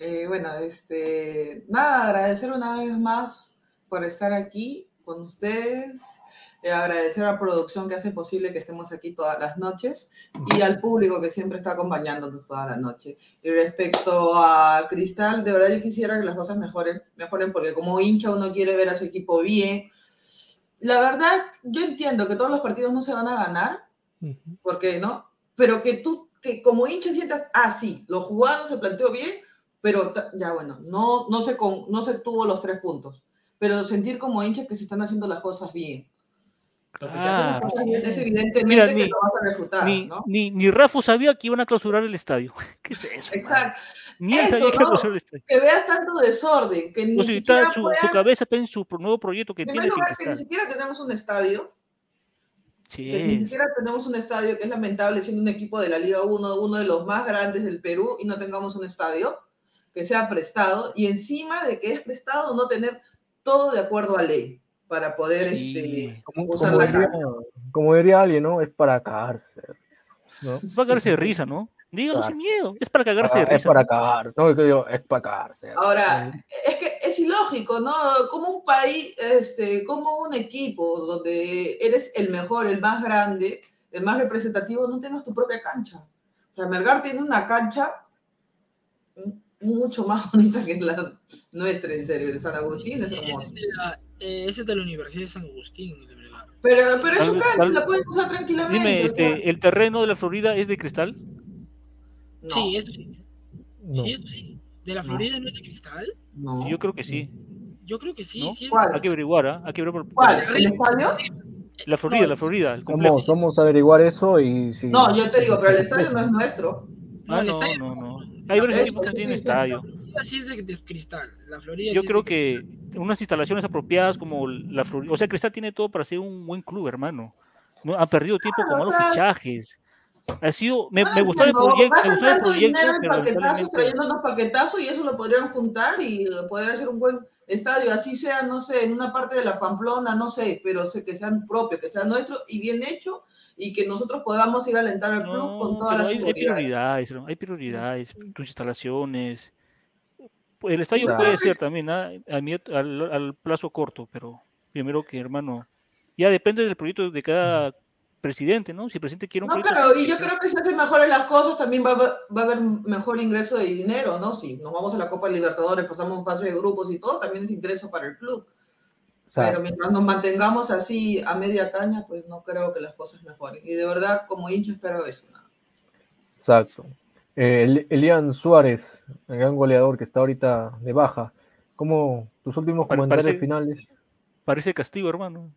Eh, bueno, este, nada, agradecer una vez más por estar aquí con ustedes, eh, agradecer a la producción que hace posible que estemos aquí todas las noches y al público que siempre está acompañándonos toda la noche. Y respecto a Cristal, de verdad yo quisiera que las cosas mejoren, mejoren porque como hincha uno quiere ver a su equipo bien. La verdad, yo entiendo que todos los partidos no se van a ganar, porque no, pero que tú, que como hincha sientas, ah, sí, lo jugaron, se planteó bien, pero ya bueno, no, no, se con, no se tuvo los tres puntos, pero sentir como hincha que se están haciendo las cosas bien. Bien, es evidentemente Mira, que ni- lo vas a refutar, Ni, ¿no? ni, ni Rafa sabía que iban a clausurar el estadio. ¿Qué es eso? Exacto. Ni él Eso, sabía que clausurar el estadio. Que veas tanto desorden, que ni O sea, siquiera su, su puedan- cabeza está en su nuevo proyecto que en tiene lugar, que ni siquiera tenemos un estadio, Sí que ni siquiera tenemos un estadio, que es lamentable siendo un equipo de la Liga 1, uno de los más grandes del Perú, y no tengamos un estadio que sea prestado, y encima de que es prestado, no tener todo de acuerdo a ley para poder este, Como, usar como la diría, cancha. como diría alguien, ¿no? Es para cagarse. ¿no? Va a cagarse de risa, ¿no? Dígalo sin miedo. Es para cagarse de Ah, es risa. para ¿no? cagar, no, que digo, es para cagarse. Ahora, es que es ilógico, ¿no? Como un país, este, como un equipo donde eres el mejor, el más grande, el más representativo, no tengas tu propia cancha. O sea, Melgar tiene una cancha mucho más bonita que la nuestra, en serio. El San Agustín es hermoso. Ese es de la, eh, ese es de la Universidad de San Agustín. de Melgar. Pero, pero es la pueden usar tranquilamente. Dime, o sea, este, ¿el terreno de la Florida es de cristal? no, Sí, eso sí. No. Sí, eso sí. ¿De la. Florida no es de cristal? no. Sí, yo creo que sí. Yo creo que sí. ¿No? sí es- ¿Cuál? Hay que averiguar, ¿ah? Hay que averiguar. ¿Cuál? ¿El estadio? La Florida, No, la Florida, el complejo. Vamos, vamos a averiguar eso y si. No, yo te digo, pero el estadio no es nuestro. Ah, el no, estadio no, no. Hay varios equipos que tienen estadio. sí es de, de cristal. La Florida Yo creo que unas instalaciones apropiadas como la Florida. O sea, Cristal tiene todo para ser un buen club, hermano. No, ha perdido tiempo con Claro, malos fichajes. Ha sido, me, me gustaba el proyecto, me gustaba el proyecto, dinero en paquetazos, trayendo unos paquetazos y eso lo podrían juntar y poder hacer un buen estadio, así sea, no sé, en una parte de la Pamplona, no sé, pero sé que sean propios, que sea nuestro y bien hecho y que nosotros podamos ir a alentar al club con No, toda pero la hay, hay prioridades, hay prioridades, tus instalaciones. El estadio Claro. puede ser también ¿ah? a mi- al, al plazo corto, pero primero que, hermano, ya depende del proyecto de cada presidente, ¿no? Si el presidente quiere un No, claro, y yo pues, creo que si hacen mejores las cosas, también va a, haber, va a haber mejor ingreso de dinero, ¿no? Si nos vamos a la Copa Libertadores, pasamos fase de grupos y todo, también es ingreso para el club. Pero mientras nos mantengamos así a media caña, pues no creo que las cosas mejoren. Y de verdad, como hincha, espero eso. ¿no? Exacto. Eh, El- Elian Suárez, el gran goleador que está ahorita de baja. ¿Cómo tus últimos comentarios parece- finales? parece castigo, hermano.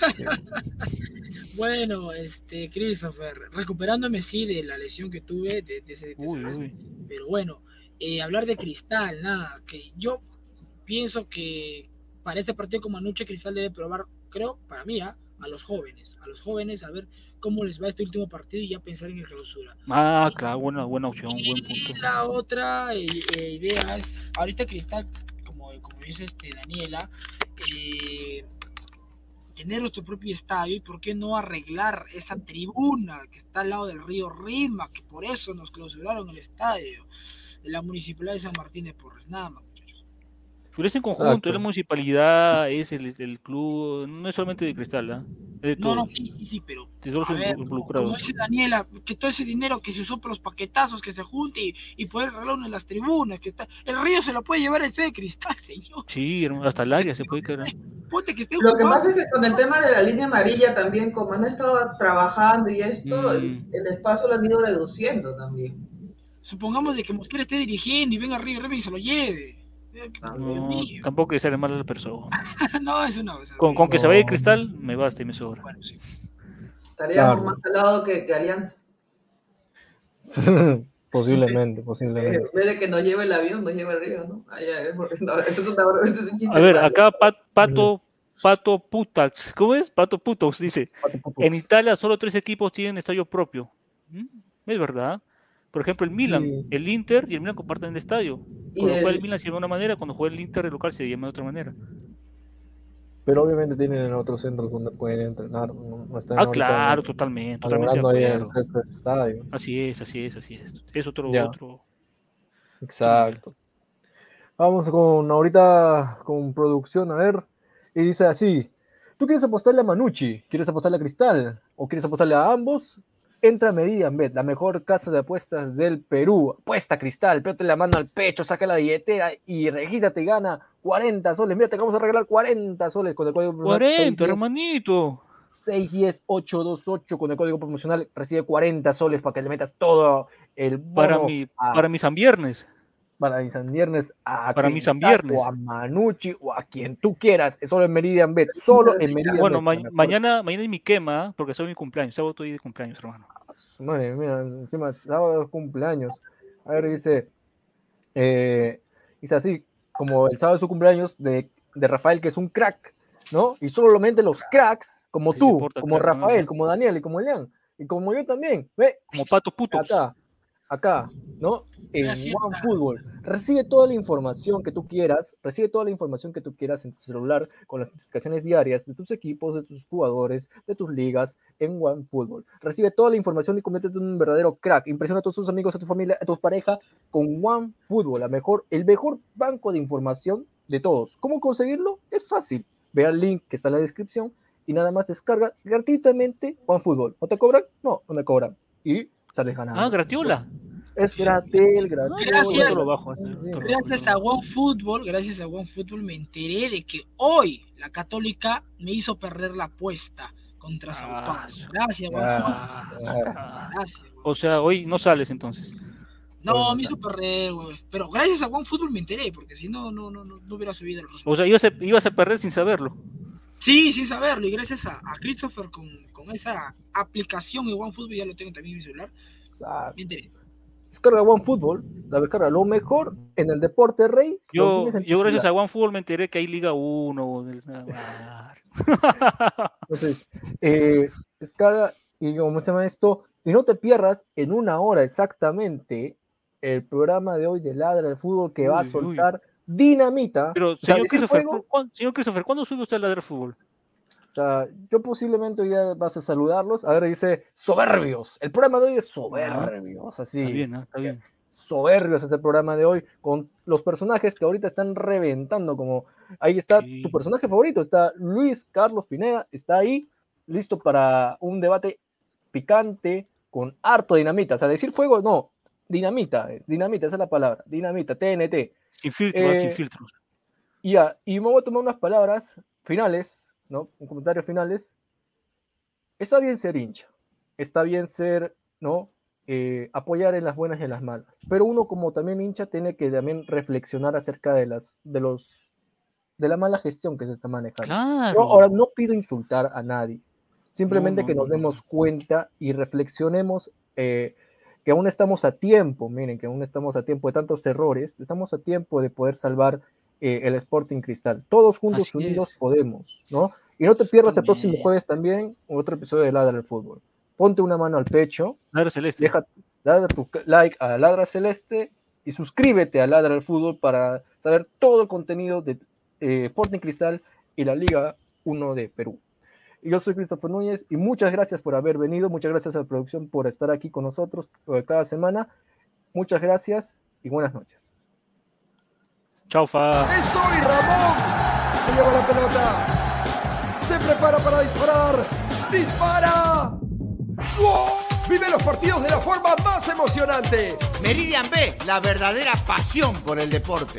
Bueno, este, Christopher, recuperándome sí de la lesión que tuve, de, de ese, Uy, uy. pero bueno, eh, hablar de Cristal, nada, que yo pienso que para este partido como anoche Cristal debe probar, creo, para mí, ¿ah? a los jóvenes, a los jóvenes a ver cómo les va este último partido y ya pensar en el clausura. Ah, claro, buena, buena opción, buen punto. la otra eh, eh, idea es, ahorita Cristal, como, como dice este Daniela, eh, tener nuestro propio estadio y por qué no arreglar esa tribuna que está al lado del río Rima, que por eso nos clausuraron el estadio de la Municipalidad de San Martín de Porres, nada más. Es en conjunto, es la municipalidad, es el, el club, no es solamente de cristal, ¿ah? Es de No, no, sí, sí, sí, pero a ver, involucrados. como dice Daniela, que todo ese dinero que se usó por los paquetazos que se junte y, y poder arreglar una de las tribunas, que está, el río se lo puede llevar el fe de cristal, señor. Sí, hermano, hasta el área se puede caer. Ponte que esté Lo que pasa es que con el tema de la línea amarilla también, como han estado trabajando y esto, el, Mm. el espacio lo han ido reduciendo también. Supongamos de que Mosquera esté dirigiendo y venga Río Rima y se lo lleve. No, mío. tampoco que sale mal a la persona. no, es una cosa. Con, con que se vaya de No. cristal, me basta y me sobra. Bueno, sí. Estaríamos Claro. más al lado que, que Alianza. Posiblemente, En posiblemente. vez de que nos lleve el avión, nos lleve el río, ¿no? Porque no, eso eso es un A ver, malo. acá Pat- Pato, Pato Putas, ¿cómo es? Pato Putos dice, en Italia solo tres equipos tienen estadio propio. Mm, Es verdad. Por ejemplo, el Milan, Sí. el Inter y el Milan comparten el estadio. Cuando juega el- el Milan se llama de una manera, cuando juega el Inter el local se llama de otra manera. Pero obviamente tienen otros centros donde pueden entrenar. No, están Ah, claro, totalmente, totalmente ahí el acuerdo. centro del estadio. Así es, así es, así es. Es otro, Ya. otro. Exacto. Vamos con ahorita con producción, a ver. Y dice así: ¿Tú quieres apostarle a Manucci? ¿Quieres apostarle a Cristal? ¿O quieres apostarle a ambos? Entra a la mejor casa de apuestas del Perú. Apuesta Cristal, pégate la mano al pecho, saca la billetera y regístrate y gana 40 soles. Mira, te vamos a regalar 40 soles con el código promocional 40, 610 hermanito. 610-828 con el código promocional recibe 40 soles para que le metas todo el Para bono mi, a- para mi San Viernes. para mi San Viernes a Para mi San Viernes. o a Manucci o a quien tú quieras. Es solo en Meridian Bet, solo en Meridian Bueno, Bet, ma- mañana, mañana es mi quema, porque soy mi cumpleaños. Sábado estoy de cumpleaños, hermano. Madre mía, encima sábado cumpleaños. A ver, dice, eh, dice así, como el sábado es su cumpleaños de, de Rafael, que es un crack, ¿no? Y solamente los cracks, como tú, como. Rafael, como Daniel y como Elian, y como yo también, ve, Como patos putos. acá, acá, ¿no? En. OneFootball. Recibe toda la información que tú quieras, recibe toda la información que tú quieras en tu celular con las notificaciones diarias de tus equipos, de tus jugadores, de tus ligas en OneFootball. Recibe toda la información y conviértete en un verdadero crack. Impresiona a todos tus amigos, a tu familia, a tu pareja con OneFootball, la mejor, el mejor banco de información de todos. ¿Cómo conseguirlo? Es fácil. Ve al link que está en la descripción y nada más descarga gratuitamente OneFootball. ¿No te cobran? No, no me cobran. Y sales ganando. Ah, gratiola. Es gratis, gratis. Gracias. Bajo, lo bajo, Gracias a OneFootball, gracias a OneFootball me enteré de que hoy la Católica me hizo perder la apuesta contra Sao Ah, Paulo. su- Gracias, Ah, OneFootball. Ah, Gracias. O sea, hoy no sales entonces. No, me hizo perder, güey. Pero gracias a OneFootball me enteré, porque si no, no, no, no, no hubiera subido el resultado. O sea, ibas a, ibas a perder sin saberlo. Sí, sin saberlo. Y gracias a, a Christopher con, con esa aplicación de OneFootball, ya lo tengo también en mi celular, enteré. Descarga OneFootball, la descarga lo mejor en el deporte rey. Yo, en yo gracias a OneFootball me enteré que hay Liga 1. del- Entonces, eh, descarga y como se llama esto, y no te pierdas en una hora exactamente el programa de hoy de Ladra del Fútbol que va a uy. Dinamita. Pero, O sea, señor Christopher, juego, ¿cuándo, señor Christopher, ¿cuándo sube usted a ladrar fútbol? O sea, yo posiblemente hoy ya vas a saludarlos. A ver, dice soberbios. El programa de hoy es soberbios. Así. Está bien, está bien. soberbios ese programa de hoy con los personajes que ahorita están reventando como ahí está Sí. tu personaje favorito está Luis Carlos Pineda está ahí listo para un debate picante con harto dinamita o sea decir fuego no dinamita eh, dinamita esa es la palabra dinamita TNT Sin filtros, ¿ah? Eh, sin filtros. y ya y me voy a tomar unas palabras finales no un comentario finales está bien ser hincha está bien ser no eh, apoyar en las buenas y en las malas. Pero uno como también hincha tiene que también reflexionar acerca de las de los de la mala gestión que se está manejando. Claro. Yo ahora no pido insultar a nadie, simplemente No, no, que nos no, no. demos cuenta y reflexionemos eh, que aún estamos a tiempo, miren, que aún estamos a tiempo de tantos errores, estamos a tiempo de poder salvar eh, el Sporting Cristal. Todos juntos Así unidos es. podemos, ¿no? Y no te pierdas el próximo jueves también otro episodio de Ladra del Fútbol. Ponte una mano al pecho, Ladra celeste. deja dale tu like a Ladra Celeste y suscríbete a Ladra del Fútbol para saber todo el contenido de eh, Sporting Cristal y la Liga 1 de Perú. Y Yo soy Christopher Núñez y muchas gracias por haber venido, muchas gracias a la producción por estar aquí con nosotros eh, cada semana. Muchas gracias y buenas noches. Chao, Fa. ¡Es hoy, Ramón! Se lleva la pelota. Se prepara para disparar. ¡Dispara! ¡Gol! Vive los partidos de la forma más emocionante. Meridian B, la verdadera pasión por el deporte.